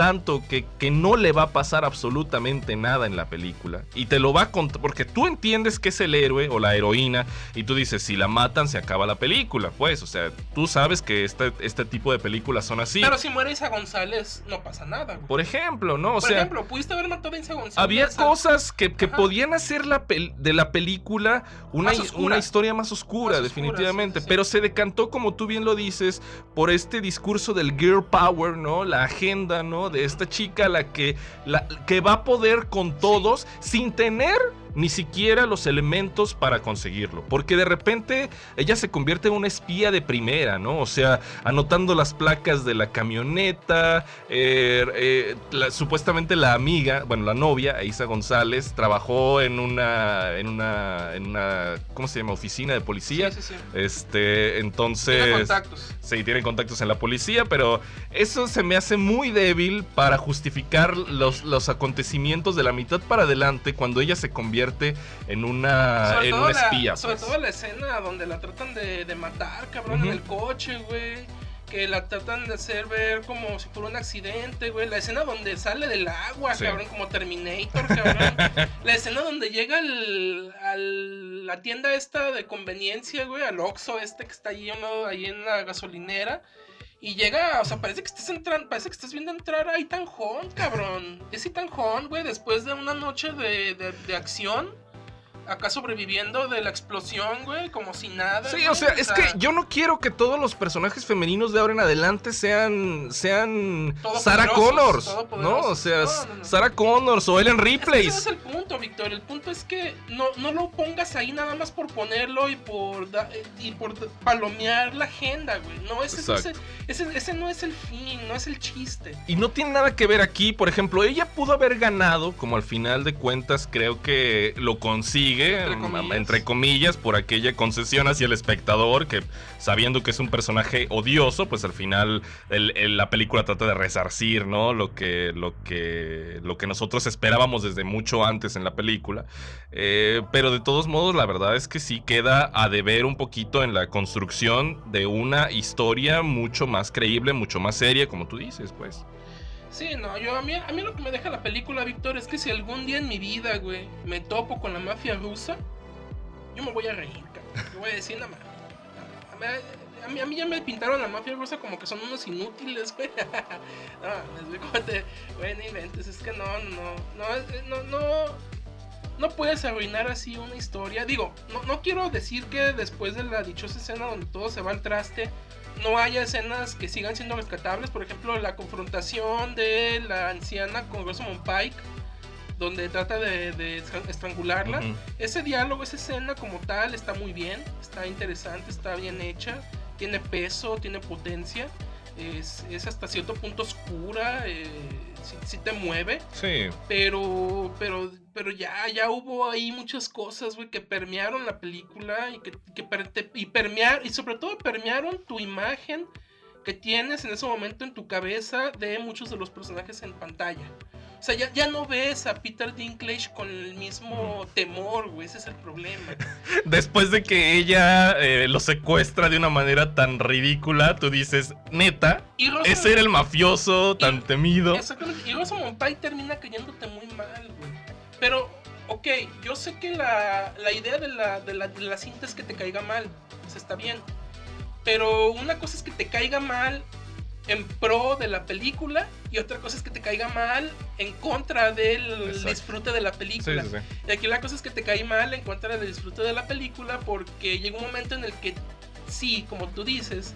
tanto que, que no le va a pasar absolutamente nada en la película. Y te lo va a contar, porque tú entiendes que es el héroe o la heroína, y tú dices, si la matan se acaba la película, pues, o sea, tú sabes que este, este tipo de películas son así. Pero si muere Isa González, no pasa nada, güey. Por ejemplo, ¿no? O Por sea, ejemplo, pudiste haber matado a Isa González. había cosas que, que podían hacer la de la película una, una historia más oscura, Más oscura, definitivamente. sí, sí. Pero se decantó, como tú bien lo dices, por este discurso del girl power, ¿no? La agenda, ¿no? De esta chica, la que, la, que va a poder con todos sin tener ni siquiera los elementos para conseguirlo. Porque de repente ella se convierte en una espía de primera, ¿no? O sea, anotando las placas de la camioneta. eh, eh, la- supuestamente la amiga, bueno, la novia, Isa González, trabajó en una, en una, en una, ¿cómo se llama? Oficina de policía. Sí, sí, sí. Este, entonces... Tiene contactos. Sí, tienen contactos en la policía, pero eso se me hace muy débil para justificar los, los acontecimientos de la mitad para adelante cuando ella se convierte en una, Sobre en una la- espía. Sobre pues. todo la escena donde la tratan de, de matar, cabrón, en el coche, güey. Que la tratan de hacer ver como si fuera un accidente, güey. La escena donde sale del agua, Sí. cabrón, como Terminator, cabrón. *laughs* la escena donde llega al, al- la tienda esta de conveniencia, güey, al Oxxo este que está ahí, uno, ahí en la gasolinera. Y llega, o sea, parece que estás entrando, parece que estás viendo entrar a Ethan Hunt, cabrón. Es Ethan Hunt, güey, después de una noche de, de, de acción. Acá sobreviviendo de la explosión, güey, como si nada. Sí, güey, o sea, es que yo no quiero que todos los personajes femeninos de ahora en adelante sean sean Sarah Connors, ¿no? O sea, No, no, no. Sarah Connors o Ellen Es que Ripley. ese es el punto, Víctor. El punto es que no, no lo pongas ahí nada más por ponerlo y por da- y por palomear la agenda, güey. No, ese, ese, ese no es el fin, no es el chiste. Y no tiene nada que ver aquí, por ejemplo, ella pudo haber ganado, como al final de cuentas creo que lo consigue, Entre mm, comillas. entre comillas, por aquella concesión hacia el espectador, que sabiendo que es un personaje odioso, pues al final el- el- la película trata de resarcir, ¿no? Lo que, lo que, lo que nosotros esperábamos desde mucho antes en la película. Eh, pero de todos modos, la verdad es que sí queda a deber un poquito en la construcción de una historia mucho más creíble, mucho más seria, como tú dices, pues. Sí, no, yo a mí, a mí lo que me deja la película, Víctor, es que si algún día en mi vida, güey, me topo con la mafia rusa, yo me voy a reír, cabrón. Yo voy a decir, no mames. A mí, a mí, ya me pintaron la mafia rusa como que son unos inútiles, güey. *laughs* no, les digo, te- güey, no inventes, es que no, no, no, no, no, no puedes arruinar así una historia. Digo, no, no quiero decir que después de la dichosa escena donde todo se va al traste, no haya escenas que sigan siendo rescatables. Por ejemplo, la confrontación de la anciana con Rosamund Pike, donde trata de, de estra- estrangularla. Ese diálogo, esa escena como tal, está muy bien, está interesante, está bien hecha, tiene peso, tiene potencia. Es, es hasta cierto punto oscura, eh, sí, sí te mueve. Sí. Pero, pero, pero ya, ya hubo ahí muchas cosas, güey, que permearon la película y que, que per- te- y permear, y sobre todo permearon tu imagen que tienes en ese momento en tu cabeza de muchos de los personajes en pantalla. O sea, ya, ya no ves a Peter Dinklage con el mismo temor, güey. Ese es el problema. *laughs* Después de que ella eh, lo secuestra de una manera tan ridícula, tú dices, neta, Y Rosa- ese era el mafioso tan Y- temido. Exactamente. Y Rosamund Pike termina cayéndote muy mal, güey. Pero, ok, yo sé que la, la idea de la, de, la, de la cinta es que te caiga mal. Pues está bien. Pero una cosa es que te caiga mal en pro de la película y otra cosa es que te caiga mal en contra del Exacto. disfrute de la Sí, película. sí, sí. Y aquí la cosa es que te cae mal en contra del disfrute de la película porque llega un momento en el que sí, como tú dices,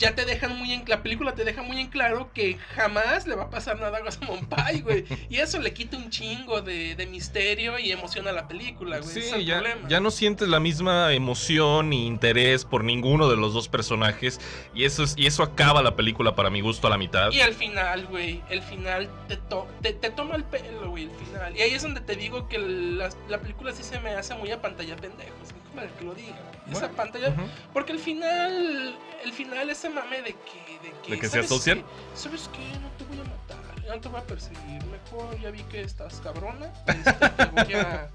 ya te dejan muy en la película te deja muy en claro que jamás le va a pasar nada a Pike, güey. Y eso le quita un chingo de, de misterio y emoción a la película, güey. Es Sí, ya, ya no sientes la misma emoción ni interés por ninguno de los dos personajes. Y eso, es, y eso acaba la película para mi gusto a la mitad. Y al final, güey, el final te, to- te, te toma el pelo, güey, el final. Y ahí es donde te digo que la, la película sí se me hace muy a pantalla pendejos. Como que lo diga. Esa pantalla. Porque el final, el final ese mame de que... De que, ¿De que se ¿sabes asocian? qué? ¿Sabes qué? No te voy a matar, no te voy a perseguir. Mejor ya vi que estás cabrona. este, te voy a...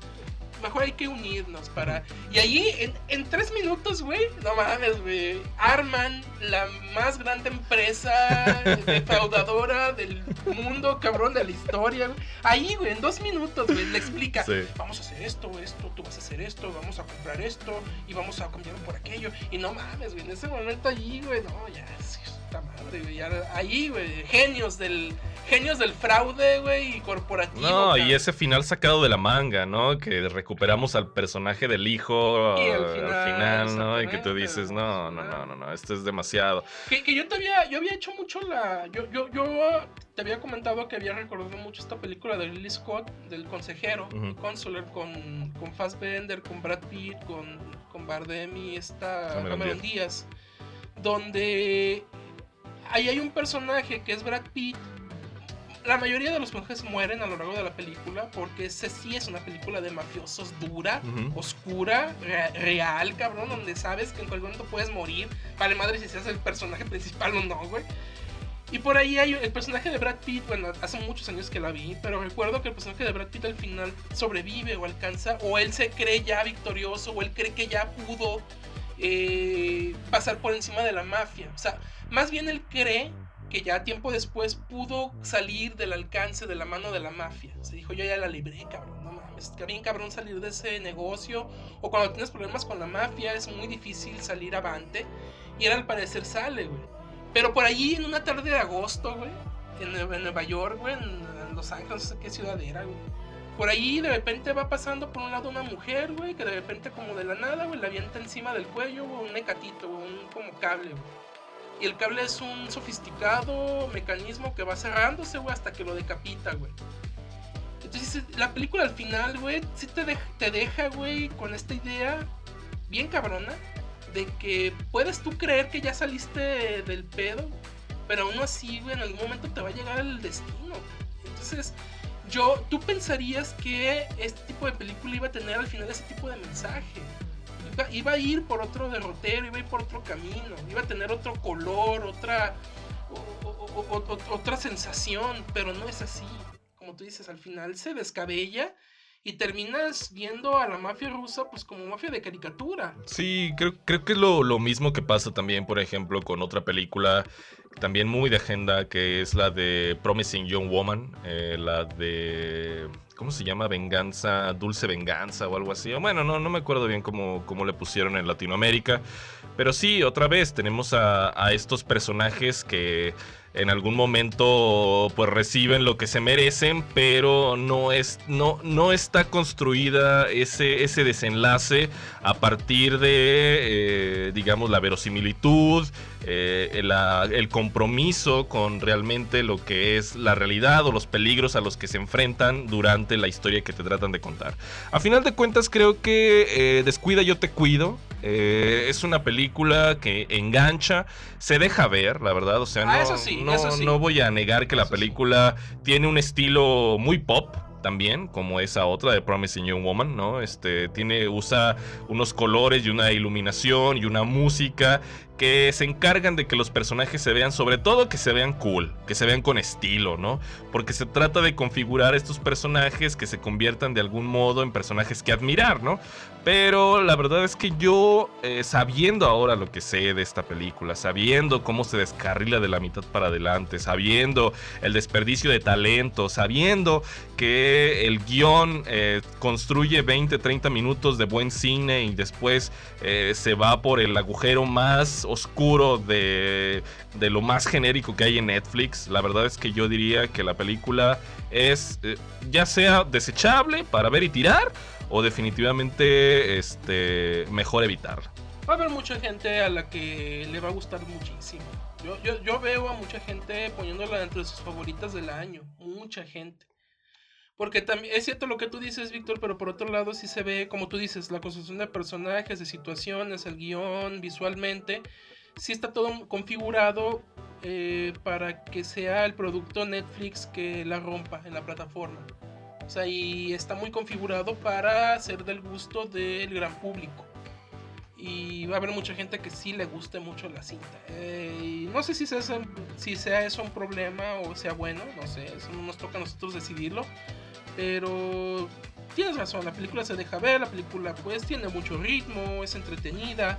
Mejor hay que unirnos para... Y ahí, en, en tres minutos, güey, no mames, güey, arman la más grande empresa *laughs* defraudadora del mundo, cabrón, de la historia, güey. Ahí, güey, en dos minutos, güey, le explica, Sí. vamos a hacer esto, esto, tú vas a hacer esto, vamos a comprar esto, y vamos a cambiar por aquello. Y no mames, güey, en ese momento allí, güey, no, ya, es puta madre, güey, ya, ahí, güey, genios del, genios del fraude, güey, y corporativo. No, cabrón. y ese final sacado de la manga, ¿no? Que recuperamos al personaje del hijo Y al al final, ¿no? Y que tú dices, no, no, no, no, no, esto es demasiado. Que, que yo te había, yo había hecho mucho la. Yo, yo, yo te había comentado que había recordado mucho esta película de Ridley Scott, del consejero, Ujú. el Consular, con, con Fassbender, con Brad Pitt, con, con Bardem y esta Cameron Cameron, Díaz. Donde ahí hay un personaje que es Brad Pitt. La mayoría de los personajes mueren a lo largo de la película porque ese sí es una película de mafiosos dura, oscura, re- real, cabrón, donde sabes que en cualquier momento puedes morir. Vale madre si seas el personaje principal o no, güey. Y por ahí hay el personaje de Brad Pitt, bueno, hace muchos años que la vi, pero recuerdo que el personaje de Brad Pitt al final sobrevive o alcanza, o él se cree ya victorioso, o él cree que ya pudo eh, pasar por encima de la mafia. O sea, más bien él cree que ya tiempo después pudo salir del alcance de la mano de la mafia. Se dijo, yo ya la libré, cabrón, no mames. Está bien cabrón salir de ese negocio. O cuando tienes problemas con la mafia es muy difícil salir avante. Y él al parecer sale, güey. Pero por allí en una tarde de agosto, güey, en, Nue- en Nueva York, güey, en, en Los Ángeles, no sé qué ciudad era, güey. Por ahí de repente va pasando por un lado una mujer, güey, que de repente como de la nada, güey, le avienta encima del cuello, güey, un mecatito, güey, un como cable, güey. Y el cable es un sofisticado mecanismo que va cerrándose, güey, hasta que lo decapita, güey. Entonces la película al final, güey, sí te, te deja, güey, con esta idea bien cabrona de que puedes tú creer que ya saliste del pedo, pero aún así, güey, en algún momento te va a llegar el destino. Entonces, yo, tú pensarías que este tipo de película iba a tener al final ese tipo de mensaje. Iba, a ir por otro derrotero, iba a ir por otro camino, iba a tener otro color, otra, o- otra sensación, pero no es así. Como tú dices, al final se descabella y terminas viendo a la mafia rusa pues como mafia de caricatura. Sí, creo, creo que es lo, lo mismo que pasa también, por ejemplo, con otra película también muy de agenda, que es la de Promising Young Woman, eh, la de... ¿Cómo se llama? Venganza, Dulce Venganza o algo así. Bueno, no, no me acuerdo bien cómo, cómo le pusieron en Latinoamérica. Pero sí, otra vez tenemos a, a estos personajes que en algún momento pues reciben lo que se merecen, pero no, es, no, no está construida ese, ese desenlace a partir de, eh, digamos, la verosimilitud, eh, el compromiso con realmente lo que es la realidad o los peligros a los que se enfrentan durante la historia que te tratan de contar. A final de cuentas creo que eh, Descuida yo te cuido. Eh, es una película que engancha, se deja ver, la verdad. O sea, Ah, no, eso sí, no, eso sí. no voy a negar que la Eso sí. película tiene un estilo muy pop. también, como esa otra de Promising Young Woman, ¿no? Este tiene usa unos colores y una iluminación y una música que se encargan de que los personajes se vean, sobre todo que se vean cool, que se vean con estilo, ¿no? Porque se trata de configurar estos personajes que se conviertan de algún modo en personajes que admirar, ¿no? Pero la verdad es que yo, eh, sabiendo ahora lo que sé de esta película, sabiendo cómo se descarrila de la mitad para adelante, sabiendo el desperdicio de talento, sabiendo que el guion eh, construye 20, 30 minutos de buen cine y después eh, se va por el agujero más oscuro de, de lo más genérico que hay en Netflix, la verdad es que yo diría que la película es eh, ya sea desechable para ver y tirar o definitivamente este mejor evitarla. Va a haber mucha gente a la que le va a gustar muchísimo. Yo, yo, yo veo a mucha gente poniéndola entre sus favoritas del año. Mucha gente. Porque también es cierto lo que tú dices, Víctor, pero por otro lado sí se ve, como tú dices, la construcción de personajes, de situaciones, el guion, visualmente. Sí está todo configurado eh, para que sea el producto Netflix que la rompa en la plataforma. O sea, y está muy configurado para ser del gusto del gran público. Y va a haber mucha gente que sí le guste mucho la cinta. Eh, y no sé si sea, si sea eso un problema o sea bueno, no sé, eso no nos toca a nosotros decidirlo. Pero tienes razón, la película se deja ver, la película pues tiene mucho ritmo, es entretenida.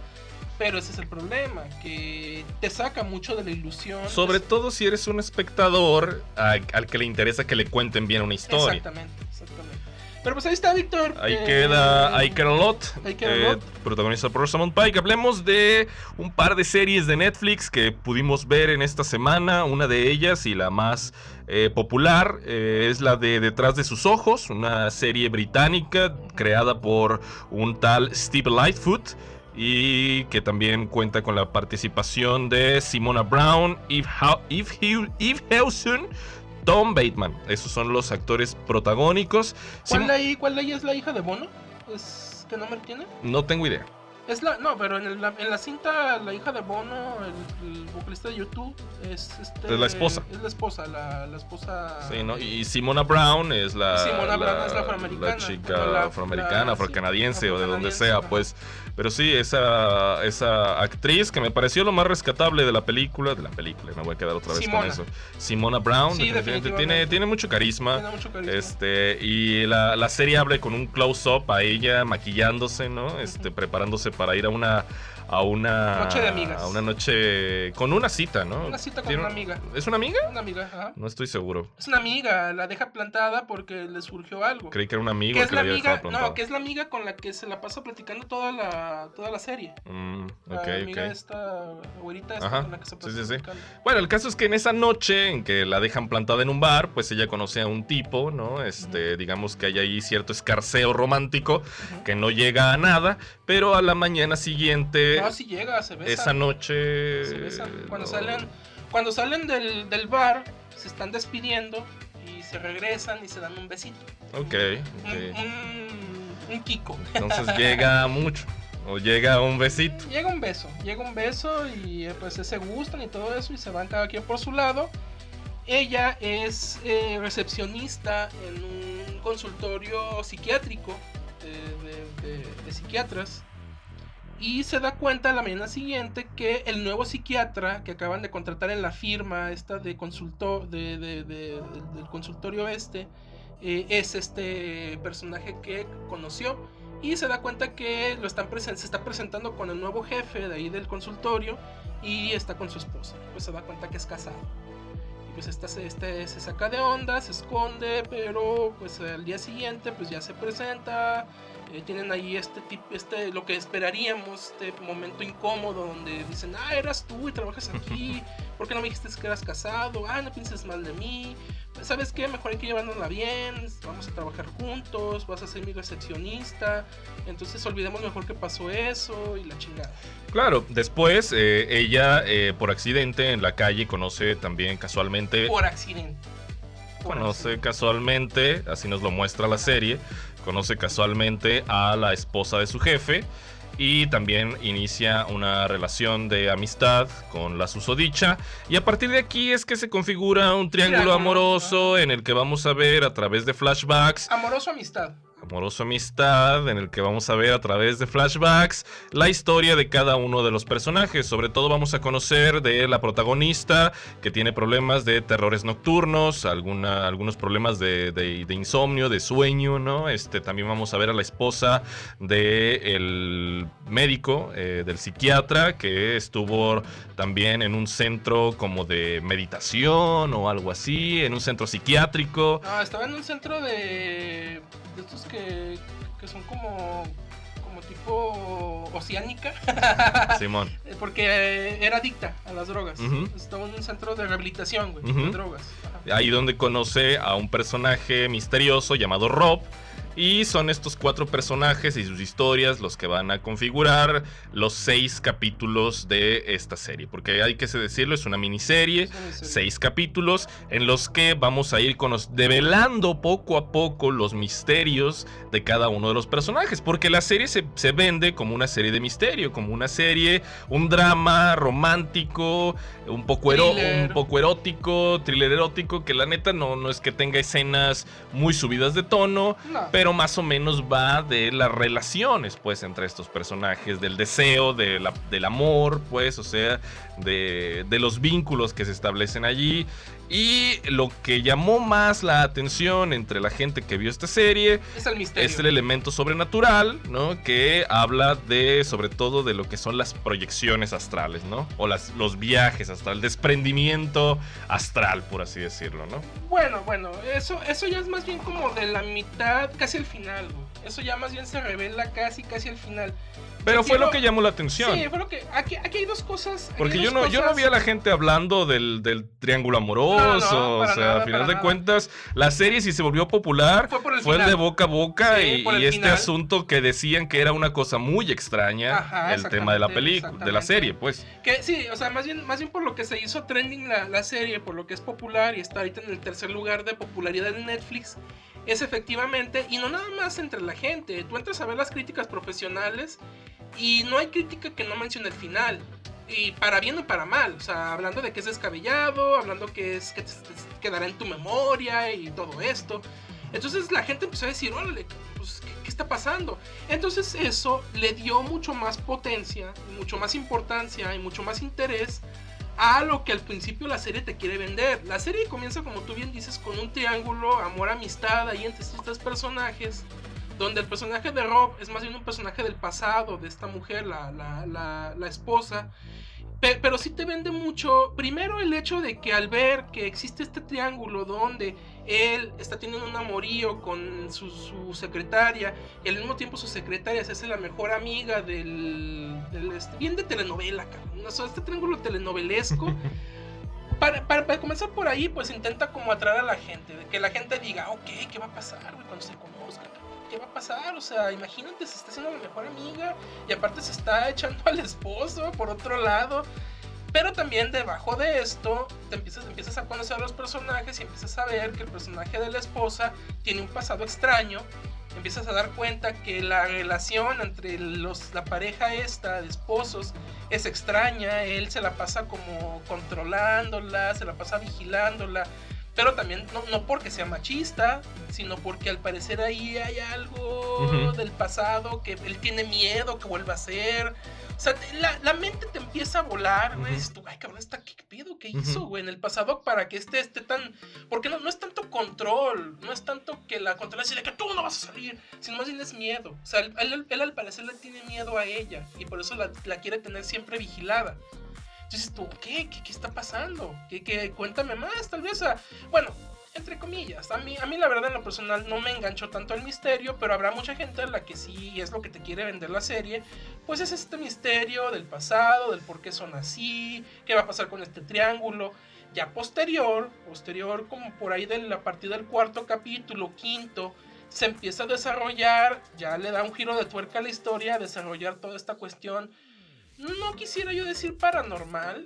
Pero ese es el problema, que te saca mucho de la ilusión. Sobre todo si eres un espectador a- al que le interesa que le cuenten bien una historia. Exactamente, exactamente. Pero pues ahí está, Víctor. Ahí Eh, queda I Care a Lot, I Care a eh, Lot. por Rosamund Pike. Hablemos de un par de series de Netflix que pudimos ver en esta semana. Una de ellas y la más eh, popular eh, es la de Detrás de sus ojos, una serie británica creada por un tal Steve Lightfoot y que también cuenta con la participación de Simona Brown, Eve, Eve Eve Hewson, Tom Bateman. Esos son los actores protagónicos. ¿Cuál, Sim- de ahí, ¿Cuál ahí es la hija de Bono? ¿Es que nombre tiene? no tengo idea. Es la, no, pero en, el- la, en la cinta, la hija de Bono, el, el vocalista de YouTube, es, este, Es la esposa. Es la esposa, la, la esposa. Sí, ¿no? Y Simona Brown es la, Simona Brown es la afroamericana. la chica Bueno, la- afroamericana, la- afrocanadiense sí, o de donde sea, pues. Pero sí, esa, esa actriz que me pareció lo más rescatable de la película, de la película, me voy a quedar otra vez Simona. con eso. Simona Brown, Sí, definitivamente definitivamente. tiene, tiene mucho carisma. Tiene mucho carisma. Este, y la, la serie abre con un close-up a ella maquillándose, ¿no? Este, preparándose para ir a una. A una. Noche de amigas. A una noche. Con una cita, ¿no? Una cita con una amiga. ¿Es una amiga? Una amiga, ajá. No estoy seguro. Es una amiga, la deja plantada porque le surgió algo. Creí que era un amigo que es que la había amiga, no, que es la amiga con la que se la pasa platicando toda la, toda la serie. Mm, La amiga esta, güerita esta Ajá, con la que se sí, pasa sí, sí. platicando. Bueno, el caso es que en esa noche en que la dejan plantada en un bar, pues ella conoce a un tipo, ¿no? Este, digamos que hay ahí cierto escarceo romántico que no llega a nada, pero a la mañana siguiente, No, si llega, se besa. esa noche... se besan. Cuando no- salen, cuando salen del, del bar, se están despidiendo y se regresan y se dan un besito. Ok, Un, ok. un, un Kiko. Entonces llega mucho, o llega un besito. Llega un beso, llega un beso y eh, pues se gustan y todo eso y se van cada quien por su lado. Ella es eh, recepcionista en un consultorio psiquiátrico de, de- de- de psiquiatras y se da cuenta la mañana siguiente que el nuevo psiquiatra que acaban de contratar en la firma esta de consultor de, de- de- del- consultorio este eh, es este personaje que conoció y se da cuenta que lo están se está presentando con el nuevo jefe de ahí del consultorio y está con su esposa. Pues se da cuenta que es casado. Pues esta este, se saca de onda, se esconde, pero pues al día siguiente pues ya se presenta. eh, tienen ahí este tipo, este, lo que esperaríamos, este momento incómodo donde dicen, ah, eras tú y trabajas aquí, *laughs* ¿por qué no me dijiste que eras casado? Ah, no pienses mal de mí, ¿sabes qué? Mejor hay que llevárnosla bien, vamos a trabajar juntos, vas a ser mi recepcionista, entonces olvidemos mejor que pasó eso y la chingada. Claro, después eh, ella eh, por accidente en la calle conoce también casualmente... Por accidente. Por conoce accidente. casualmente, así nos lo muestra la serie, conoce casualmente a la esposa de su jefe y también inicia una relación de amistad con la susodicha y a partir de aquí es que se configura un triángulo amoroso en el que vamos a ver a través de flashbacks Amoroso amistad. Amoroso amistad en el que vamos a ver a través de flashbacks la historia de cada uno de los personajes. Sobre todo vamos a conocer de la protagonista que tiene problemas de terrores nocturnos, algunos problemas de, de- de insomnio, de sueño, ¿no? Este, también vamos a ver a la esposa del médico, eh, del psiquiatra, que estuvo también en un centro como de meditación o algo así, en un centro psiquiátrico. No, estaba en un centro de. de estos que. que son como. como tipo. oceánica. *laughs* Simón. Porque era adicta a las drogas. Estaba en un centro de rehabilitación, güey, Ujú. de drogas. Ajá. Ahí donde conoce a un personaje misterioso llamado Rob. Y son estos cuatro personajes y sus historias los que van a configurar los seis capítulos de esta serie. Porque hay que decirlo, es una miniserie, seis capítulos en los que vamos a ir cono- develando poco a poco los misterios de cada uno de los personajes. Porque la serie se, se vende como una serie de misterio, como una serie, un drama romántico, un poco, ero- un poco erótico, thriller erótico, que la neta no, no es que tenga escenas muy subidas de tono, No. pero más o menos va de las relaciones, pues, entre estos personajes, del deseo, del amor, pues, o sea, de, de los vínculos que se establecen allí. Y lo que llamó más la atención entre la gente que vio esta serie es el misterio. es el elemento sobrenatural, ¿no? Que habla de, sobre todo, de lo que son las proyecciones astrales, ¿no? O las, los viajes astral, desprendimiento astral, por así decirlo, ¿no? Bueno, bueno, eso, eso ya es más bien como de la mitad, casi al final, güey. Eso ya más bien se revela casi, casi al final. Pero fue lo lo- que llamó la atención. Sí, fue lo que. Aquí, aquí hay dos cosas. Porque yo no, yo no cosas- vi a la gente hablando del, del triángulo amoroso. No, no, o sea, nada, a final de nada. cuentas, la serie si se volvió popular Fue por el el final. de boca a boca Sí, y, el y este final. asunto que decían que era una cosa muy extraña, Ajá, el tema de la película, de la serie, pues. Que sí, o sea, más bien, más bien por lo que se hizo trending la, la serie, por lo que es popular y está ahorita en el tercer lugar de popularidad de Netflix, es efectivamente, y no nada más entre la gente, tú entras a ver las críticas profesionales y no hay crítica que no mencione el final. Y para bien o para mal, o sea, hablando de que es descabellado, hablando que es que quedará en tu memoria y todo esto. Entonces la gente empezó a decir, órale, pues, ¿qué, está pasando? Entonces eso le dio mucho más potencia, mucho más importancia y mucho más interés a lo que al principio la serie te quiere vender. La serie comienza, como tú bien dices, con un triángulo amor-amistad ahí entre estos personajes. Donde el personaje de Rob es más bien un personaje del pasado de esta mujer, la, la, la, la esposa. Pe- pero sí te vende mucho. Primero el hecho de que al ver que existe este triángulo donde él está teniendo un amorío con su, su secretaria y al mismo tiempo su secretaria se hace la mejor amiga del, del este, bien de telenovela, cabrón. O sea, este triángulo telenovelesco. *laughs* Para, para, para comenzar por ahí, pues intenta como atraer a la gente, de que la gente diga, ok, ¿qué va a pasar güey, cuando se conozcan? ¿Qué va a pasar? O sea, imagínate, se está haciendo la mejor amiga y aparte se está echando al esposo por otro lado. Pero también debajo de esto, te empiezas, empiezas a conocer a los personajes y empiezas a ver que el personaje de la esposa tiene un pasado extraño. Empiezas a dar cuenta que la relación entre los, la pareja esta de esposos es extraña. Él se la pasa como controlándola, se la pasa vigilándola. Pero también no, no porque sea machista, sino porque al parecer ahí hay algo Ujú. del pasado que él tiene miedo que vuelva a ser. O sea, la, la mente te empieza a volar, güey. Dices tú, ay, cabrón, ¿esta qué pedo? ¿Qué Ujú. hizo, güey? En el pasado para que este esté tan... Porque no, no es tanto control, no es tanto que la controla así de que tú no vas a salir, sino más bien es miedo. O sea, él, él- él al parecer le tiene miedo a ella y por eso la, la quiere tener siempre vigilada. Entonces tú, ¿qué? ¿Qué, qué está pasando? ¿Qué, qué? Cuéntame más, tal vez. sea, bueno, entre comillas, a mí, a mí la verdad en lo personal no me enganchó tanto el misterio, pero habrá mucha gente a la que sí es lo que te quiere vender la serie, pues es este misterio del pasado, del por qué son así, qué va a pasar con este triángulo. Ya posterior, posterior como por ahí de la partir del cuarto capítulo, quinto, se empieza a desarrollar, ya le da un giro de tuerca a la historia, a desarrollar toda esta cuestión, no quisiera yo decir paranormal,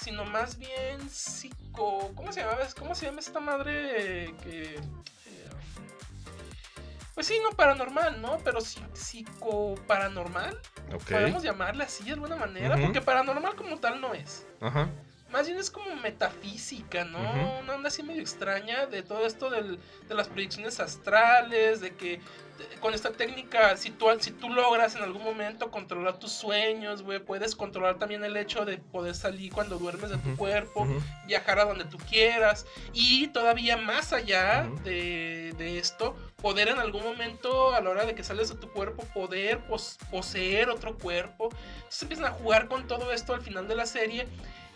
sino más bien psico... ¿Cómo se llama? ¿Cómo se llama esta madre que... eh, pues sí, no paranormal, ¿no? Pero sí, psico paranormal. Podemos llamarle así de alguna manera, porque paranormal como tal no es. Ajá. Más bien es como metafísica, ¿no? Una onda así medio extraña de todo esto del- de las proyecciones astrales, de que con esta técnica, si tú, si tú logras en algún momento controlar tus sueños, güey, puedes controlar también el hecho de poder salir cuando duermes de tu Ujú. cuerpo, Ujú. viajar a donde tú quieras y todavía más allá Ujú. de, de esto, poder en algún momento a la hora de que sales de tu cuerpo, poder pos- poseer otro cuerpo. Entonces empiezan a jugar con todo esto al final de la serie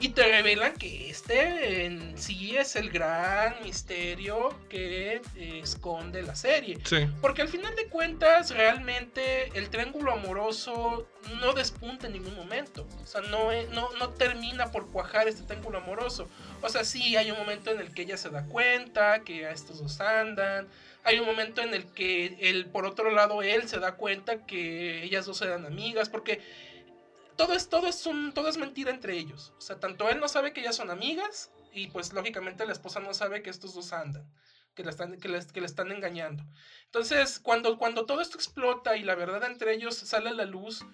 y te revelan que este en sí es el gran misterio que eh, esconde la serie. Sí. Porque al final de cuentas, realmente el triángulo amoroso no despunta en ningún momento. O sea, no, no, no termina por cuajar este triángulo amoroso. O sea, sí hay un momento en el que ella se da cuenta que a estos dos andan. Hay un momento en el que él, por otro lado, él se da cuenta que ellas dos eran amigas. Porque todo es, todo es, un, todo es mentira entre ellos. O sea, tanto él no sabe que ellas son amigas. Y pues lógicamente la esposa no sabe que estos dos andan. Que la están, que les- que le están engañando. Entonces, cuando, cuando todo esto explota y la verdad entre ellos sale a la luz,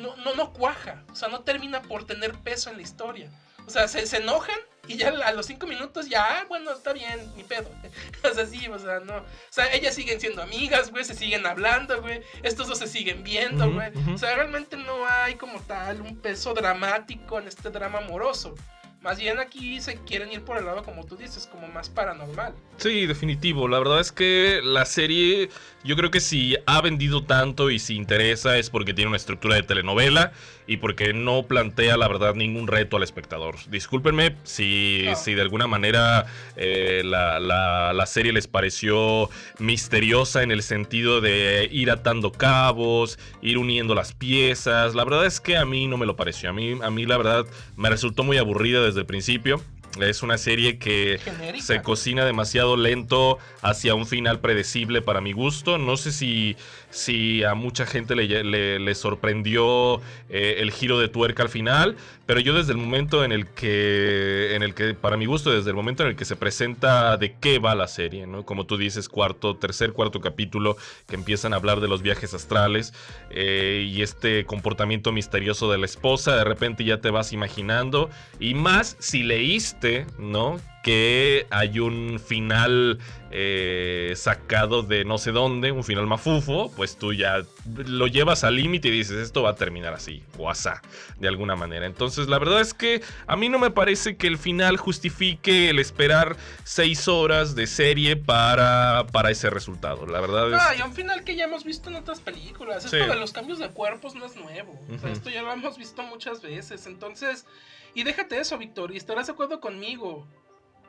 no, no, no cuaja. O sea, no termina por tener peso en la historia. O sea, se, se enojan y ya a los cinco minutos ya, ah, bueno, está bien, ni pedo. *laughs* O sea, sí, o sea, no. O sea, ellas siguen siendo amigas, güey, se siguen hablando, güey. Estos dos se siguen viendo, güey. ujú. O sea, realmente no hay como tal un peso dramático en este drama amoroso. Más bien aquí se quieren ir por el lado, como tú dices, como más paranormal. Sí, definitivo. La verdad es que la serie, yo creo que si ha vendido tanto y si interesa es porque tiene una estructura de telenovela y porque no plantea, la verdad, ningún reto al espectador. Discúlpenme si, No. si de alguna manera eh, la, la- la serie les pareció misteriosa en el sentido de ir atando cabos, ir uniendo las piezas. La verdad es que a mí no me lo pareció. A mí, a mí la verdad, me resultó muy aburrida desde el principio. Es una serie que Genérica. se cocina demasiado lento hacia un final predecible para mi gusto. No sé si, si a mucha gente le, le- sorprendió eh, el giro de tuerca al final, pero yo desde el momento en el que, en el que, para mi gusto, desde el momento en el que se presenta de qué va la serie, ¿no? Como tú dices, cuarto, tercer, cuarto capítulo, que empiezan a hablar de los viajes astrales eh, y este comportamiento misterioso de la esposa, de repente ya te vas imaginando, y más si leíste, ¿no? Que hay un final eh, sacado de no sé dónde, un final mafufo, pues tú ya lo llevas al límite y dices, esto va a terminar así, o asá, de alguna manera. Entonces, la verdad es que a mí no me parece que el final justifique el esperar seis horas de serie para, para ese resultado. La verdad es... Ah, y un final que ya hemos visto en otras películas. Sí. Esto de los cambios de cuerpos no es nuevo. O sea, Ujú. esto ya lo hemos visto muchas veces. Entonces, y déjate eso, Víctor, y estarás de acuerdo conmigo.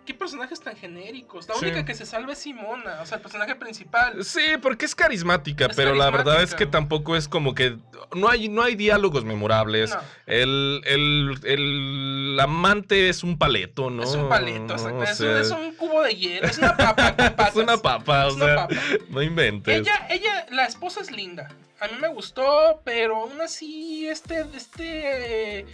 ¿Qué personajes tan genéricos? La Sí. única que se salva es Simona, o sea, el personaje principal. Sí, porque es carismática, Es pero la verdad es que tampoco es como que no hay, no hay diálogos memorables. No. El, el, el amante es un paleto, ¿no? Es un paleto, exacto. o es, sea, un, es un cubo de hielo, es una papa. con *laughs* es una papa, o Es una sea, papa. no inventes. Ella, ella, la esposa es linda. A mí me gustó, pero aún así, este, este,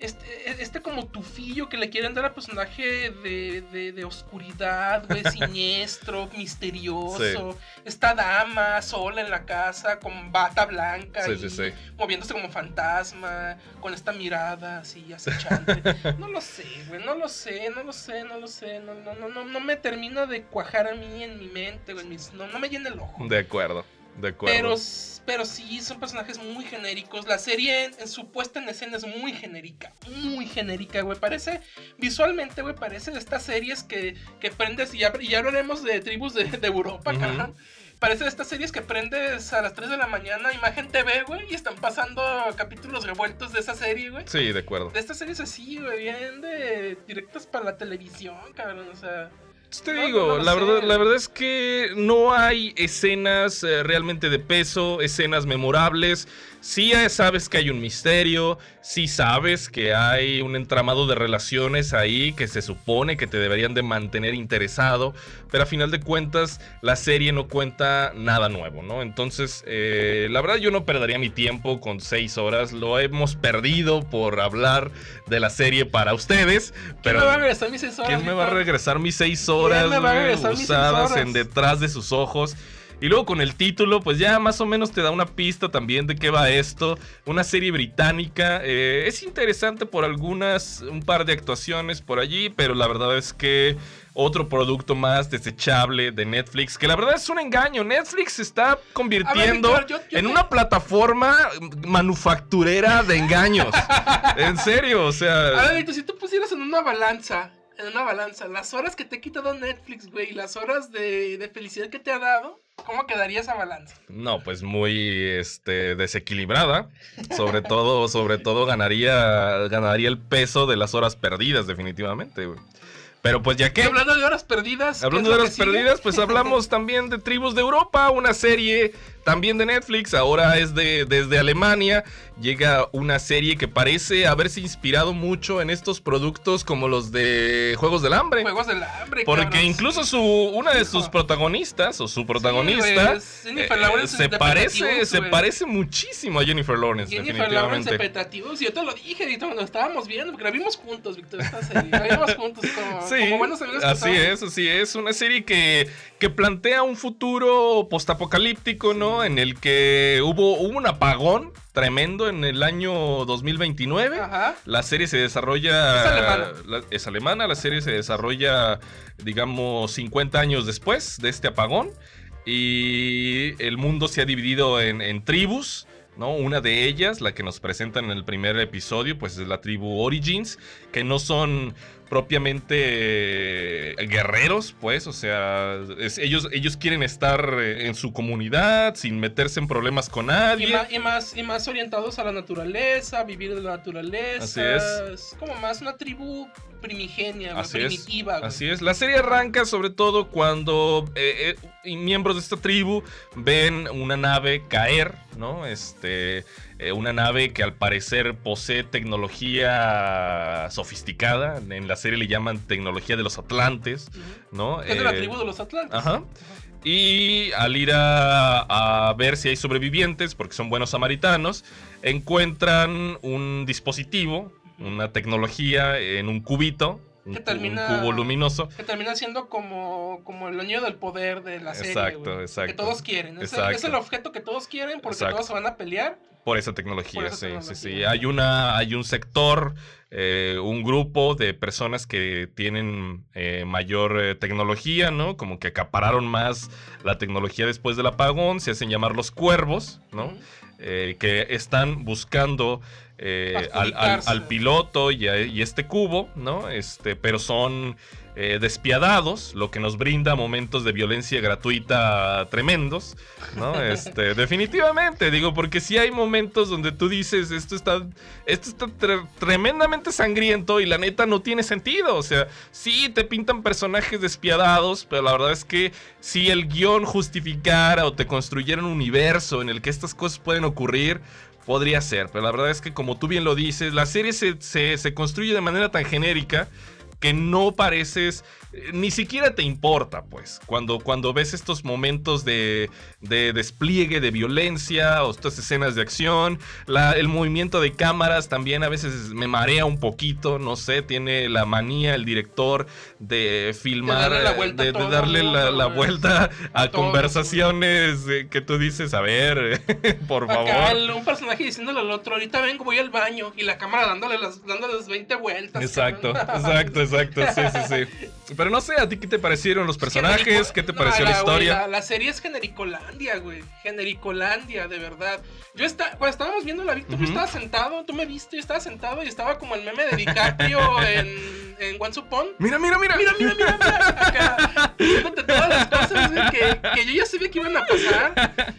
este, este como tufillo que le quieren dar al personaje de, de, de oscuridad, güey, *laughs* siniestro, misterioso. Esta dama sola en la casa con bata blanca Sí, y sí, sí. moviéndose como fantasma, con esta mirada así acechante. *laughs* no lo sé, güey, no lo sé, no lo sé, no lo sé, no, no, no, no, no me termina de cuajar a mí en mi mente, güey, no, no me llena el ojo. De acuerdo, de acuerdo. Pero, pero sí, son personajes muy genéricos. La serie en, en su puesta en escena es muy genérica. Muy genérica, güey. Parece, visualmente, güey, parece de estas series que, que prendes. Y ya, y ya hablaremos de tribus de, de Europa, Ujú. cabrón. Parece de estas series que prendes a las 3 de la mañana, Imagen TV, güey, y están pasando capítulos revueltos de esa serie, güey. Sí, de acuerdo. De estas series así, güey, bien de directas para la televisión, cabrón, o sea... Te digo, lo la, verdad, la verdad es que no hay escenas eh, realmente de peso, escenas memorables. Sí sabes que hay un misterio, sí sabes que hay un entramado de relaciones ahí que se supone que te deberían de mantener interesado, pero a final de cuentas la serie no cuenta nada nuevo, ¿no? Entonces, eh, la verdad yo no perdería mi tiempo con seis horas, lo hemos perdido por hablar de la serie para ustedes, ¿Quién pero... me va a regresar mis seis horas? ¿Quién me va a regresar mis seis horas me va a regresar mis seis usadas horas? en detrás de sus ojos? Y luego con el título, pues ya más o menos te da una pista también de qué va esto. Una serie británica. eh, es interesante por algunas, un par de actuaciones por allí, pero la verdad es que otro producto más desechable de Netflix, que la verdad es un engaño. Netflix se está convirtiendo Víctor, yo- yo en te- una plataforma manufacturera de engaños. *laughs* en serio, o A sea... ver, Víctor, si tú pusieras en una balanza, en una balanza, las horas que te ha quitado Netflix, güey, las horas de, de felicidad que te ha dado, ¿cómo quedaría esa balanza? No, pues muy este, desequilibrada. Sobre todo, sobre todo ganaría, ganaría el peso de las horas perdidas, definitivamente. güey. Pero pues ya que hablando de horas perdidas. ¿qué hablando de horas perdidas, pues hablamos *laughs* también de Tribus de Europa, una serie también de Netflix. Ahora es de desde Alemania. Llega una serie que parece haberse inspirado mucho en estos productos como los de Juegos del Hambre. Juegos del hambre, Porque cabros. incluso su una de sus protagonistas o su protagonista Jennifer eh, Lawrence se parece se parece muchísimo a Jennifer Lawrence Jennifer Lawrence de definitivamente. Y yo te lo dije, Víctor, cuando estábamos viendo, porque la vimos juntos, Víctor, esta serie. La vimos juntos como, Sí, como buenos amigos. así es, así es. Una serie que, que plantea un futuro postapocalíptico, ¿no? En el que hubo, hubo un apagón tremendo en el año 2029. Ajá. La serie se desarrolla. Es alemana. la- es alemana. La serie se desarrolla, digamos, 50 años después de este apagón. Y el mundo se ha dividido en, en tribus. ¿no? Una de ellas, la que nos presentan en el primer episodio, pues es la tribu Origins, que no son propiamente eh, guerreros, pues, o sea, es- ellos, ellos quieren estar eh, en su comunidad sin meterse en problemas con Y, nadie. y más, y más orientados a la naturaleza, a vivir de la naturaleza. Así es. Es como más una tribu primigenia, güey, Así es, primitiva. güey. así es. La serie arranca sobre todo cuando eh, eh, miembros de esta tribu ven una nave caer, ¿no? Este, eh, una nave que al parecer posee tecnología sofisticada. En la serie le llaman tecnología de los Atlantes. ¿no? Es de la Eh, tribu de los Atlantes. Ajá. Y al ir a, a ver si hay sobrevivientes, porque son buenos samaritanos, encuentran un dispositivo, una tecnología en un cubito, un, Que termina- un cubo luminoso. Que termina siendo como, como el anillo del poder de la serie. Exacto, exacto. Que todos quieren. Es, el, Exacto. es el objeto que todos quieren porque Exacto. todos se van a pelear. Por esa tecnología, Por esa sí, tecnología. sí, sí. Hay, una, hay un sector, eh, un grupo de personas que tienen eh, mayor eh, tecnología, ¿no? Como que acapararon más la tecnología después del apagón, se hacen llamar los cuervos, ¿no? Que están buscando eh, al, al- piloto y, a- y este cubo, ¿no? Este, pero son eh, despiadados, lo que nos brinda momentos de violencia gratuita tremendos, ¿no? *laughs* Este, definitivamente, digo, porque sí hay momentos donde tú dices, esto está, esto está tre- tremendamente sangriento y la neta no tiene sentido, o sea, sí te pintan personajes despiadados, pero la verdad es que si el guion justificara o te construyera un universo en el que estas cosas pueden ocurrir, podría ser, pero la verdad es que como tú bien lo dices, la serie se, se- se construye de manera tan genérica que no pareces, eh, ni siquiera te importa, pues, cuando, cuando ves estos momentos de, de despliegue de violencia o estas escenas de acción, la- el movimiento de cámaras también a veces me marea un poquito, no sé, tiene la manía el director de filmar, darle la eh, vuelta de, todo, darle la, la vuelta a todo, conversaciones eh, que tú dices, a ver, *laughs* por Acá favor. un personaje diciéndole al otro, ahorita vengo, voy al baño. Y la cámara dándole las, dándole las 20 vueltas. Exacto, cabrón. exacto, exacto, sí, sí, sí. Pero no sé, ¿a ti qué te parecieron los personajes? Generico- ¿Qué te No, pareció la historia? la, la serie es Genericolandia, güey. Genericolandia, de verdad. Yo está, cuando estábamos viendo la Víctor, yo estaba sentado, tú me viste, yo estaba sentado y estaba como el meme de DiCaprio *laughs* en, en Once Upon. Mira, mira, mira. Mira, mira, mira, mira. Acá, *laughs* todas las cosas güey, que, que yo ya sabía que iban a pasar.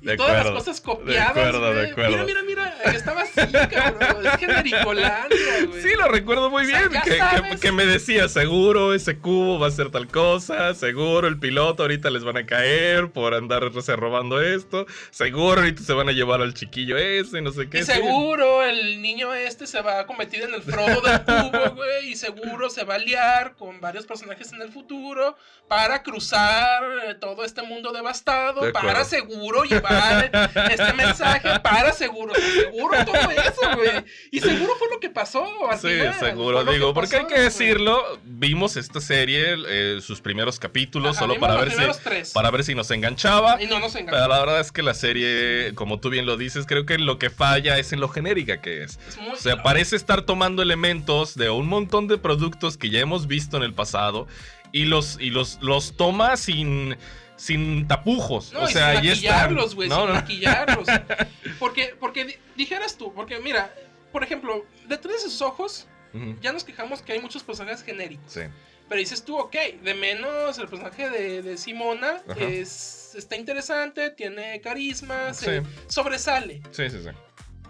Y De todas acuerdo, las cosas de copiadas. acuerdo, de güey. acuerdo. Mira, mira, mira. Estaba así, cabrón. Es Genericolandia, güey. Sí, lo recuerdo muy O sea, bien. Que, que- que me decía, seguro ese cubo va a ser tal cosa. Seguro el piloto ahorita les van a caer por andarse robando esto. Seguro ahorita se van a llevar al chiquillo ese, no sé qué. Y sí. seguro el niño este se va a convertir en el Frodo del cubo, güey. Y seguro se va a liar con varios personajes en el futuro para cruzar eh, todo este mundo devastado. De. Para seguro llevar *laughs* este mensaje. Para seguro. Seguro todo eso, güey. Y seguro fue lo que pasó. Sí, final, seguro, digo, que porque hay que decirlo, vimos esta serie, eh, sus primeros capítulos, Ajá, solo para ver, si, tres. para ver si nos enganchaba. Y no nos Pero engañó. la verdad es que la serie, como tú bien lo dices, creo que lo que falla es en lo genérica que es. Es muy- O sea, parece estar tomando elementos de un montón de productos que ya hemos visto en el pasado y los, y los, los toma sin, sin tapujos. No, o y sea, sin ahí están. maquillarlos, güey, No, sin no. maquillarlos. *laughs* Porque, porque di- dijeras tú, porque mira, por ejemplo, detrás de sus ojos, Ujú, ya nos quejamos que hay muchos personajes genéricos. Sí. Pero dices tú, ok, de menos el personaje de, de Simona es, está interesante, tiene carisma, se Sí. sobresale. Sí, sí, sí.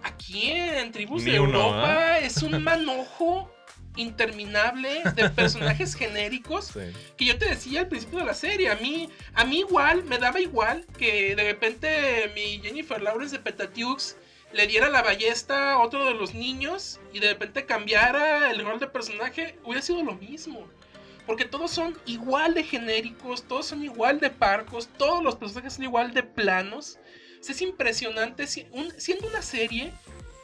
Aquí en Tribus Ni de uno, Europa es un manojo *laughs* interminable de personajes *laughs* genéricos sí. que yo te decía al principio de la serie, a mí, a mí igual, me daba igual que de repente mi Jennifer Lawrence de Petatiux le diera la ballesta a otro de los niños y de repente cambiara el rol de personaje, hubiera sido lo mismo. Porque todos son igual de genéricos, todos son igual de parcos, todos los personajes son igual de planos. O sea, es impresionante siendo una serie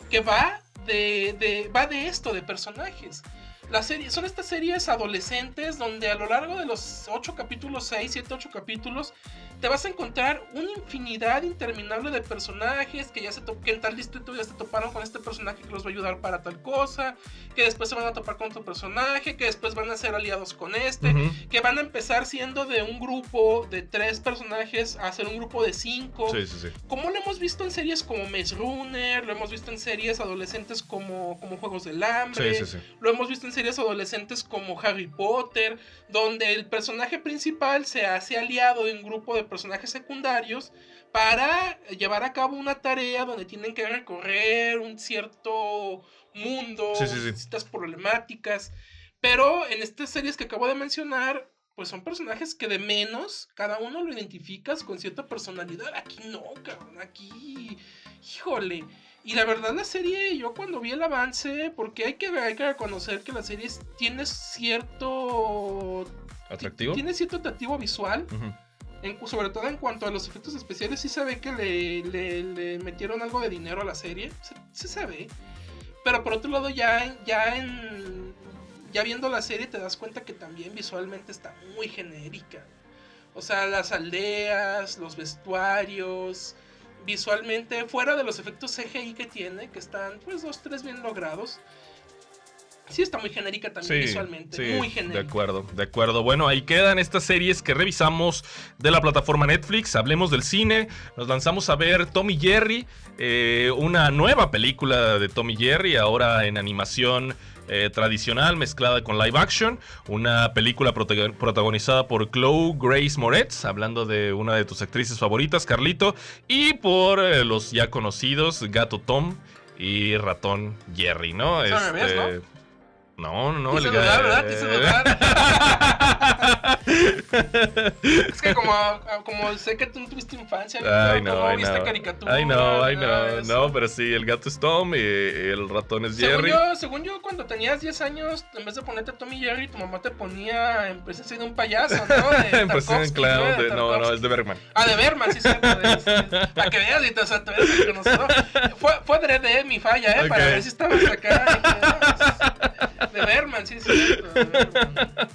que va de, de- va de esto, de personajes. La serie, son estas series adolescentes donde a lo largo de los 8 capítulos, 6, 7, 8 capítulos, te vas a encontrar una infinidad interminable de personajes que ya se que en tal distrito ya se toparon con este personaje que los va a ayudar para tal cosa, que después se van a topar con otro personaje, que después van a ser aliados con este, que van a empezar siendo de un grupo de tres personajes a ser un grupo de cinco. Sí, sí, sí. Como lo hemos visto en series como Maze Runner, lo hemos visto en series adolescentes como, como Juegos del Hambre, lo hemos visto en series adolescentes como Harry Potter, donde el personaje principal se hace aliado de un grupo de personajes secundarios para llevar a cabo una tarea donde tienen que recorrer un cierto mundo, Sí, sí, sí. distintas problemáticas. Pero en estas series que acabo de mencionar, pues son personajes que de menos cada uno lo identificas con cierta personalidad. Aquí no, cabrón, aquí, híjole. Y la verdad la serie, yo cuando vi el avance, porque hay que, hay que reconocer que la serie tiene cierto... ¿Atractivo? Tiene cierto atractivo visual, Ujú. Sobre todo en cuanto a los efectos especiales, sí se ve que le, metieron algo de dinero a la serie, sí, sí se ve. Pero por otro lado, ya, ya en. Ya viendo la serie te das cuenta que también visualmente está muy genérica. O sea, las aldeas, los vestuarios, visualmente, fuera de los efectos CGI que tiene, que están pues dos, tres bien logrados. Sí está muy genérica también visualmente, sí, muy De genérica. acuerdo, de acuerdo. Bueno, ahí quedan estas series que revisamos de la plataforma Netflix. Hablemos del cine. Nos lanzamos a ver Tommy Jerry, eh, una nueva película de Tommy Jerry, ahora en animación. eh, tradicional mezclada con live action, una película protagon- protagonizada por Chloe Grace Moretz, hablando de una de tus actrices favoritas, Carlito, y por eh, los ya conocidos Gato Tom y Ratón Jerry, ¿no? Son revés, Este, No, no, no. Te dudar, ga- ¿verdad? Te dudar. *laughs* es que como, como sé que tú no tuviste infancia, Ay, no, ¿cómo ay, viste no. caricatura? Ay, no, ay, no. No, pero sí, el gato es Tom y el ratón es Según Jerry. yo, según yo, cuando tenías 10 años, en vez de ponerte Tommy Jerry, tu mamá te ponía en presencia de un payaso, ¿no? *laughs* De sí, Tarkovsky, claro, ¿no? De de- no, no, es de Bergman. Ah, de Berman, sí, cierto. de este, Para que veas, y, o sea, tú eres el conocedor. Fue, fue adrede mi falla, ¿eh? Para ver si estabas acá. De Berman, sí, cierto. de Berman.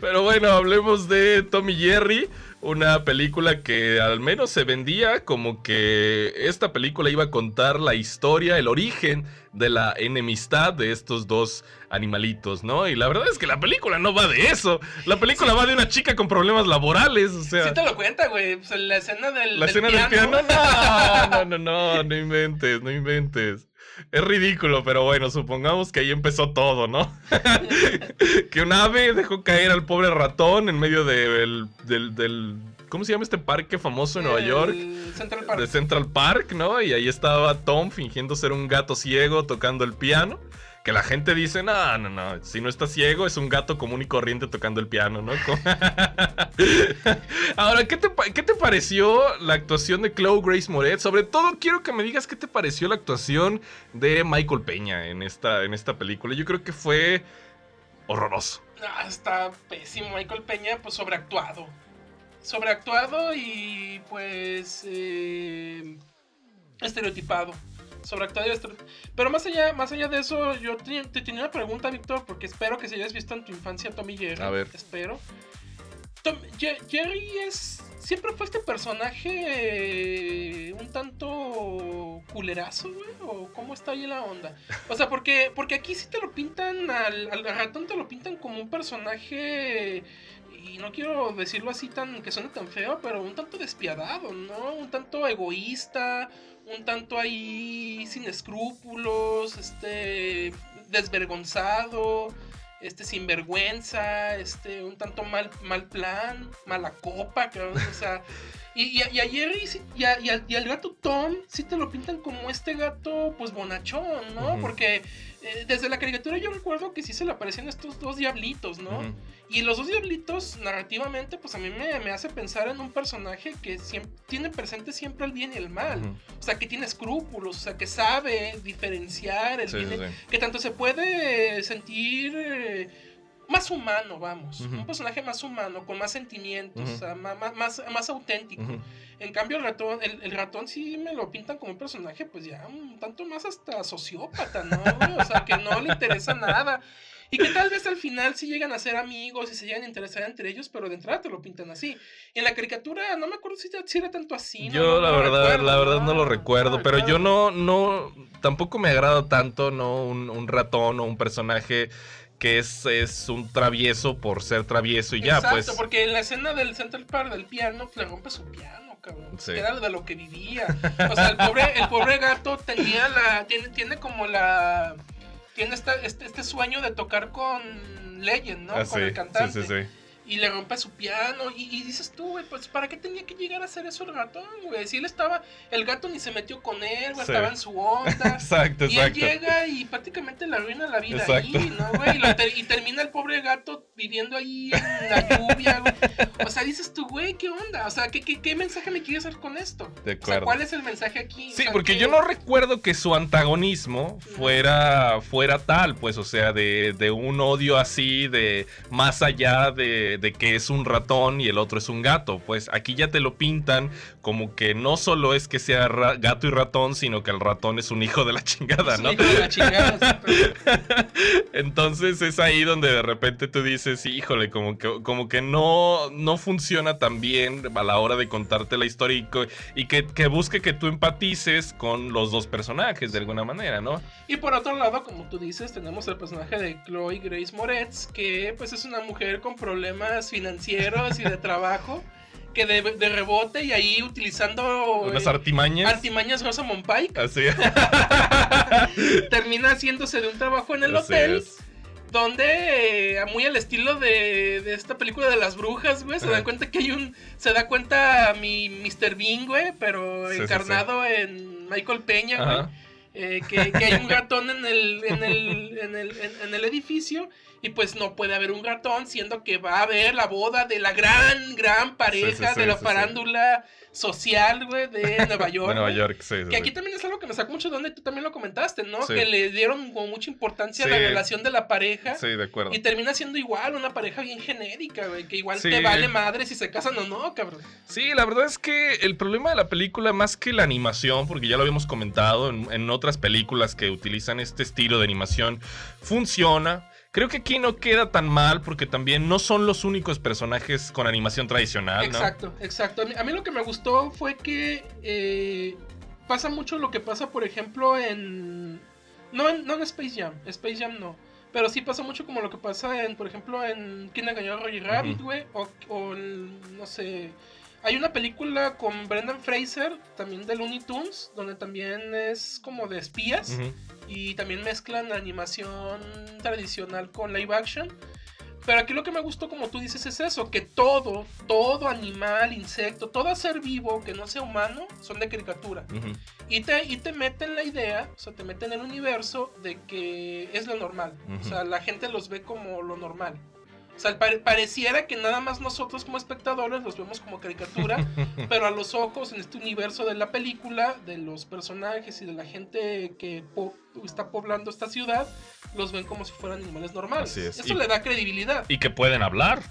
Pero bueno, hablemos de Tommy Jerry, una película que al menos se vendía como que esta película iba a contar la historia, el origen de la enemistad de estos dos animalitos, ¿no? Y la verdad es que la película no va de eso. La película va de una chica con problemas laborales, o sea... Sí te lo cuenta, güey. Pues, la escena del, La del escena del piano. piano, *laughs* no, no, no, no, no inventes, no inventes. Es ridículo, pero bueno, supongamos que ahí empezó todo, ¿no? *laughs* que un ave dejó caer al pobre ratón en medio de- del, del- ¿Cómo se llama este parque famoso en Nueva El York? Central Park. De Central Park, ¿no? Y ahí estaba Tom fingiendo ser un gato ciego tocando el piano. Que la gente dice, no, no, no, si no está ciego es un gato común y corriente tocando el piano, ¿no? *laughs* Ahora, ¿qué te, ¿qué te pareció la actuación de Chloe Grace Moretz? Sobre todo quiero que me digas qué te pareció la actuación de Michael Peña en esta, en esta película. Yo creo que fue horroroso. Ah, está pésimo. Michael Peña, pues sobreactuado. Sobreactuado y pues. eh, estereotipado. Estre- Pero más allá, más allá de eso, yo te, te tenía una pregunta, Víctor, porque espero que si hayas visto en tu infancia Tommy Jerry. A ver. Espero. Tom- Ye- Jerry es. Siempre fue este personaje eh, un tanto culerazo, güey. ¿O cómo está ahí la onda? O sea, porque, porque aquí sí te lo pintan al, al ratón, te lo pintan como un personaje. Y no quiero decirlo así tan que suene tan feo, pero un tanto despiadado, ¿no? Un tanto egoísta, un tanto ahí sin escrúpulos, este desvergonzado, este sinvergüenza, este un tanto mal, mal plan, mala copa, cabrón, o sea, y, y, a- y a Jerry y, a- al gato Tom sí te lo pintan como este gato pues bonachón, ¿no? Porque eh, desde la caricatura yo recuerdo que sí se le aparecían estos dos diablitos, ¿no? Y los dos diablitos, narrativamente, pues a mí me, me hace pensar en un personaje que siempre, tiene presente siempre el bien y el mal. O sea, que tiene escrúpulos, o sea, que sabe diferenciar el Sí, bien sí, y- sí. Que tanto se puede sentir eh, más humano, vamos. Un personaje más humano, con más sentimientos, o sea, más, más, auténtico. En cambio, el ratón, el, el ratón sí me lo pintan como un personaje, pues ya un tanto más hasta sociópata, ¿no? O sea, que no le interesa nada. Y que tal vez al final sí llegan a ser amigos y se llegan a interesar entre ellos, pero de entrada te lo pintan así. En la caricatura, no me acuerdo si, si era tanto así. Yo No- la verdad, recuerdo, la verdad no lo recuerdo, pero yo no, no, tampoco me agrada tanto, ¿no? Un, un ratón o un personaje que es, es un travieso por ser travieso y ya, Exacto, pues. porque en la escena del Central Park del piano, le rompe su piano, cabrón. Sí. Era de lo que vivía. O sea, el pobre, el pobre gato tenía la. Tiene, tiene como la. Tiene esta, este, este sueño de tocar con Legend, ¿no? Ah, con sí, el cantante. sí, sí, sí. Y le rompe su piano. Y, y dices tú, güey, pues ¿para qué tenía que llegar a hacer eso el ratón, güey? Si él estaba. El gato ni se metió con él, güey, Sí. estaba en su onda. *laughs* Exacto, Y él exacto. llega y prácticamente le arruina la vida Exacto. ahí, ¿no, güey? Y, y termina el pobre gato viviendo ahí en la lluvia, güey. O sea, dices tú, güey, ¿qué onda? O sea, ¿qué, qué, qué mensaje me quieres hacer con esto? De O sea, acuerdo. ¿cuál es el mensaje aquí? O Sí, sea, porque ¿qué- yo no recuerdo que su antagonismo fuera, fuera tal, pues, o sea, de, de un odio así, de más allá de, de que es un ratón y el otro es un gato. Pues aquí ya te lo pintan como que no solo es que sea gato y ratón, sino que el ratón es un hijo de la chingada, ¿no? hijo de la chingada, sí, pero- *laughs* Entonces es ahí donde de repente tú dices, híjole, como que, como que no, no funciona tan bien a la hora de contarte la historia y que, que busque que tú empatices con los dos personajes de alguna manera, ¿no? Y por otro lado, como tú dices, tenemos el personaje de Chloe Grace Moretz, que pues es una mujer con problemas financieros y de trabajo, que de, de rebote y ahí utilizando Unas eh, artimañas. artimañas Rosamund Pike, Así, *laughs* termina haciéndose de un trabajo en el así hotel. es. donde eh, muy al estilo de, de esta película de las brujas, güey, se dan cuenta que hay un se da cuenta mi Mr. Bean, güey, pero Sí, sí, encarnado en Michael Peña, güey. Eh, que, que hay un ratón en el, en el, en el, en- en el edificio y pues no puede haber un ratón siendo que va a haber la boda de la gran, gran pareja Sí, sí, sí, de la farándula social, güey, de *laughs* Nueva York. De Nueva. York, sí. Que aquí también es algo que me sacó mucho de y tú también lo comentaste, ¿no? Que le dieron como mucha importancia a la relación de la pareja. Sí, de acuerdo. Y termina siendo igual, una pareja bien genérica, güey. Que igual te vale madre si se casan o no, cabrón. Sí, la verdad es que el problema de la película, más que la animación, porque ya lo habíamos comentado en, en otras películas que utilizan este estilo de animación, funciona. Creo que aquí no queda tan mal porque también no son los únicos personajes con animación tradicional, ¿no? Exacto, exacto. A mí, a mí lo que me gustó fue que eh, pasa mucho lo que pasa, por ejemplo, en. No en, no en Space Jam. Space Jam no. Pero sí pasa mucho como lo que pasa en, por ejemplo, en ¿Quién engañó a Roger Rabbit, güey? O, o en, no sé. Hay una película con Brendan Fraser, también de Looney Tunes, donde también es como de espías. Y también mezclan animación tradicional con live action. Pero aquí lo que me gustó, como tú dices, es eso, que todo, todo animal, insecto, todo ser vivo que no sea humano, son de caricatura. Y te, y te meten la idea, o sea, te meten el universo de que es lo normal. O sea, la gente los ve como lo normal. O sea, pare- pareciera que nada más nosotros como espectadores los vemos como caricatura, *laughs* pero a los ojos en este universo de la película, de los personajes y de la gente que po- está poblando esta ciudad, los ven como si fueran animales normales. Es. Eso Y- le da credibilidad. Y que pueden hablar.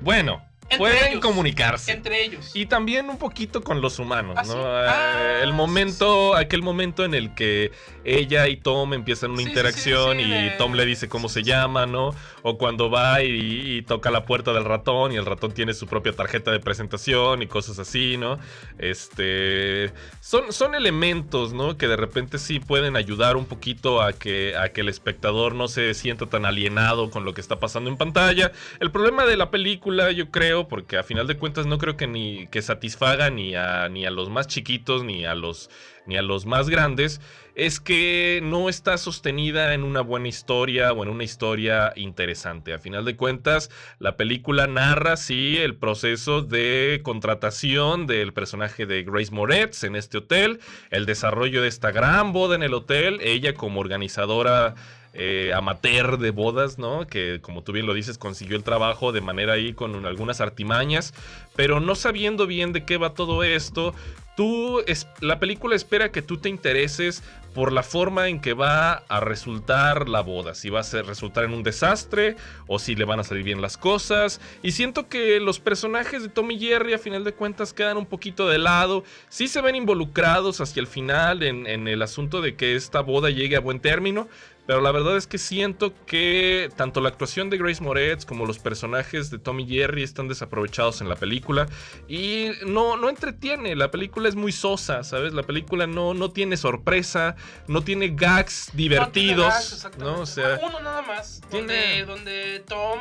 Bueno, Entre pueden ellos. comunicarse. Entre ellos. Y también un poquito con los humanos, ¿Ah, ¿no? sí? Eh, Ah, el momento, aquel momento en el que ella y Tom empiezan una interacción y de- Tom le dice cómo se llama, ¿no? O cuando va y, y toca la puerta del ratón y el ratón tiene su propia tarjeta de presentación y cosas así, ¿no? Este, son, son elementos, ¿no? Que de repente sí pueden ayudar un poquito a que, a que el espectador no se sienta tan alienado con lo que está pasando en pantalla. El problema de la película, yo creo, porque a final de cuentas no creo que ni que satisfaga ni a, ni a los más chiquitos ni a los ni a los más grandes, es que no está sostenida en una buena historia o en una historia interesante. A final de cuentas, la película narra, sí, el proceso de contratación del personaje de Grace Moretz en este hotel, el desarrollo de esta gran boda en el hotel, ella como organizadora eh, amateur de bodas, ¿no? Que como tú bien lo dices, consiguió el trabajo de manera ahí con un- algunas artimañas, pero no sabiendo bien de qué va todo esto, tú, es, la película espera que tú te intereses por la forma en que va a resultar la boda, si va a resultar en un desastre o si le van a salir bien las cosas. Y siento que los personajes de Tom y Jerry a final de cuentas quedan un poquito de lado, sí se ven involucrados hacia el final en el asunto de que esta boda llegue a buen término, pero la verdad es que siento que tanto la actuación de Grace Moretz como los personajes de Tom y Jerry están desaprovechados en la película y no, no entretiene. La película es muy sosa, ¿sabes? La película no, no tiene sorpresa, no tiene gags No tiene gags, divertidos, exactamente. ¿no? O sea, Uno nada más. tiene- Donde, donde Tom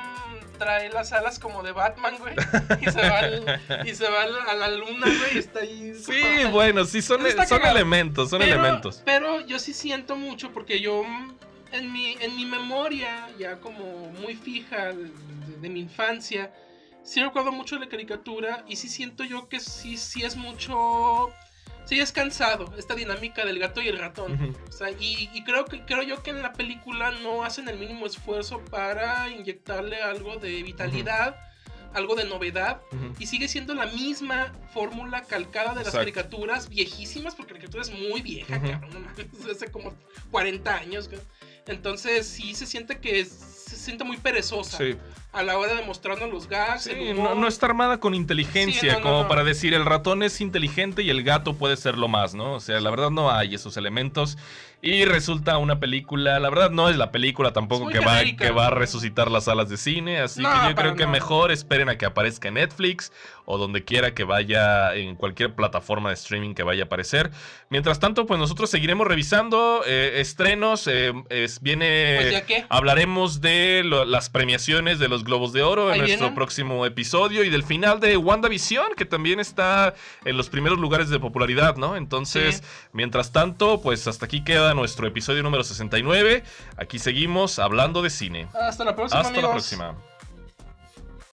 trae las alas como de Batman, güey. Y se va, al- y se va a la luna, güey. Y está ahí. sí, bueno, sí, son, Está son cagado. elementos, son pero, elementos. Pero yo sí siento mucho porque yo en mi, en mi memoria, ya como muy fija de, de- de mi infancia, sí recuerdo mucho la caricatura y sí siento yo que sí, sí es mucho... Sí es cansado esta dinámica del gato y el ratón. Ujú. O sea, y, y creo que creo yo que en la película no hacen el mínimo esfuerzo para inyectarle algo de vitalidad, algo de novedad. Ujú. Y sigue siendo la misma fórmula calcada de las Exacto. caricaturas viejísimas, porque la caricatura es muy vieja, Ujú. cabrón, no mames, *laughs* hace como 40 años. güey. Entonces sí se siente que es- se siente muy perezosa Sí. A la hora de mostrarnos los. Sí, el no, no está armada con inteligencia, Sí, no, no, como no. para decir el ratón es inteligente y el gato puede ser lo más, ¿no? O sea, la verdad no hay esos elementos. Y resulta una película, la verdad no es la película tampoco que va, que va a resucitar las salas de cine, así que yo creo que mejor esperen a que aparezca en Netflix o donde quiera que vaya, en cualquier plataforma de streaming que vaya a aparecer. Mientras tanto, pues nosotros seguiremos revisando eh, estrenos, eh, es- viene... Pues. Hablaremos de lo- las premiaciones de los Globos de Oro en nuestro vienen. próximo episodio y del final de WandaVision, que también está en los primeros lugares de popularidad, ¿no? Entonces, Sí. mientras tanto, pues hasta aquí queda nuestro episodio número 69. Aquí seguimos hablando de cine. Hasta la próxima, Hasta la próxima.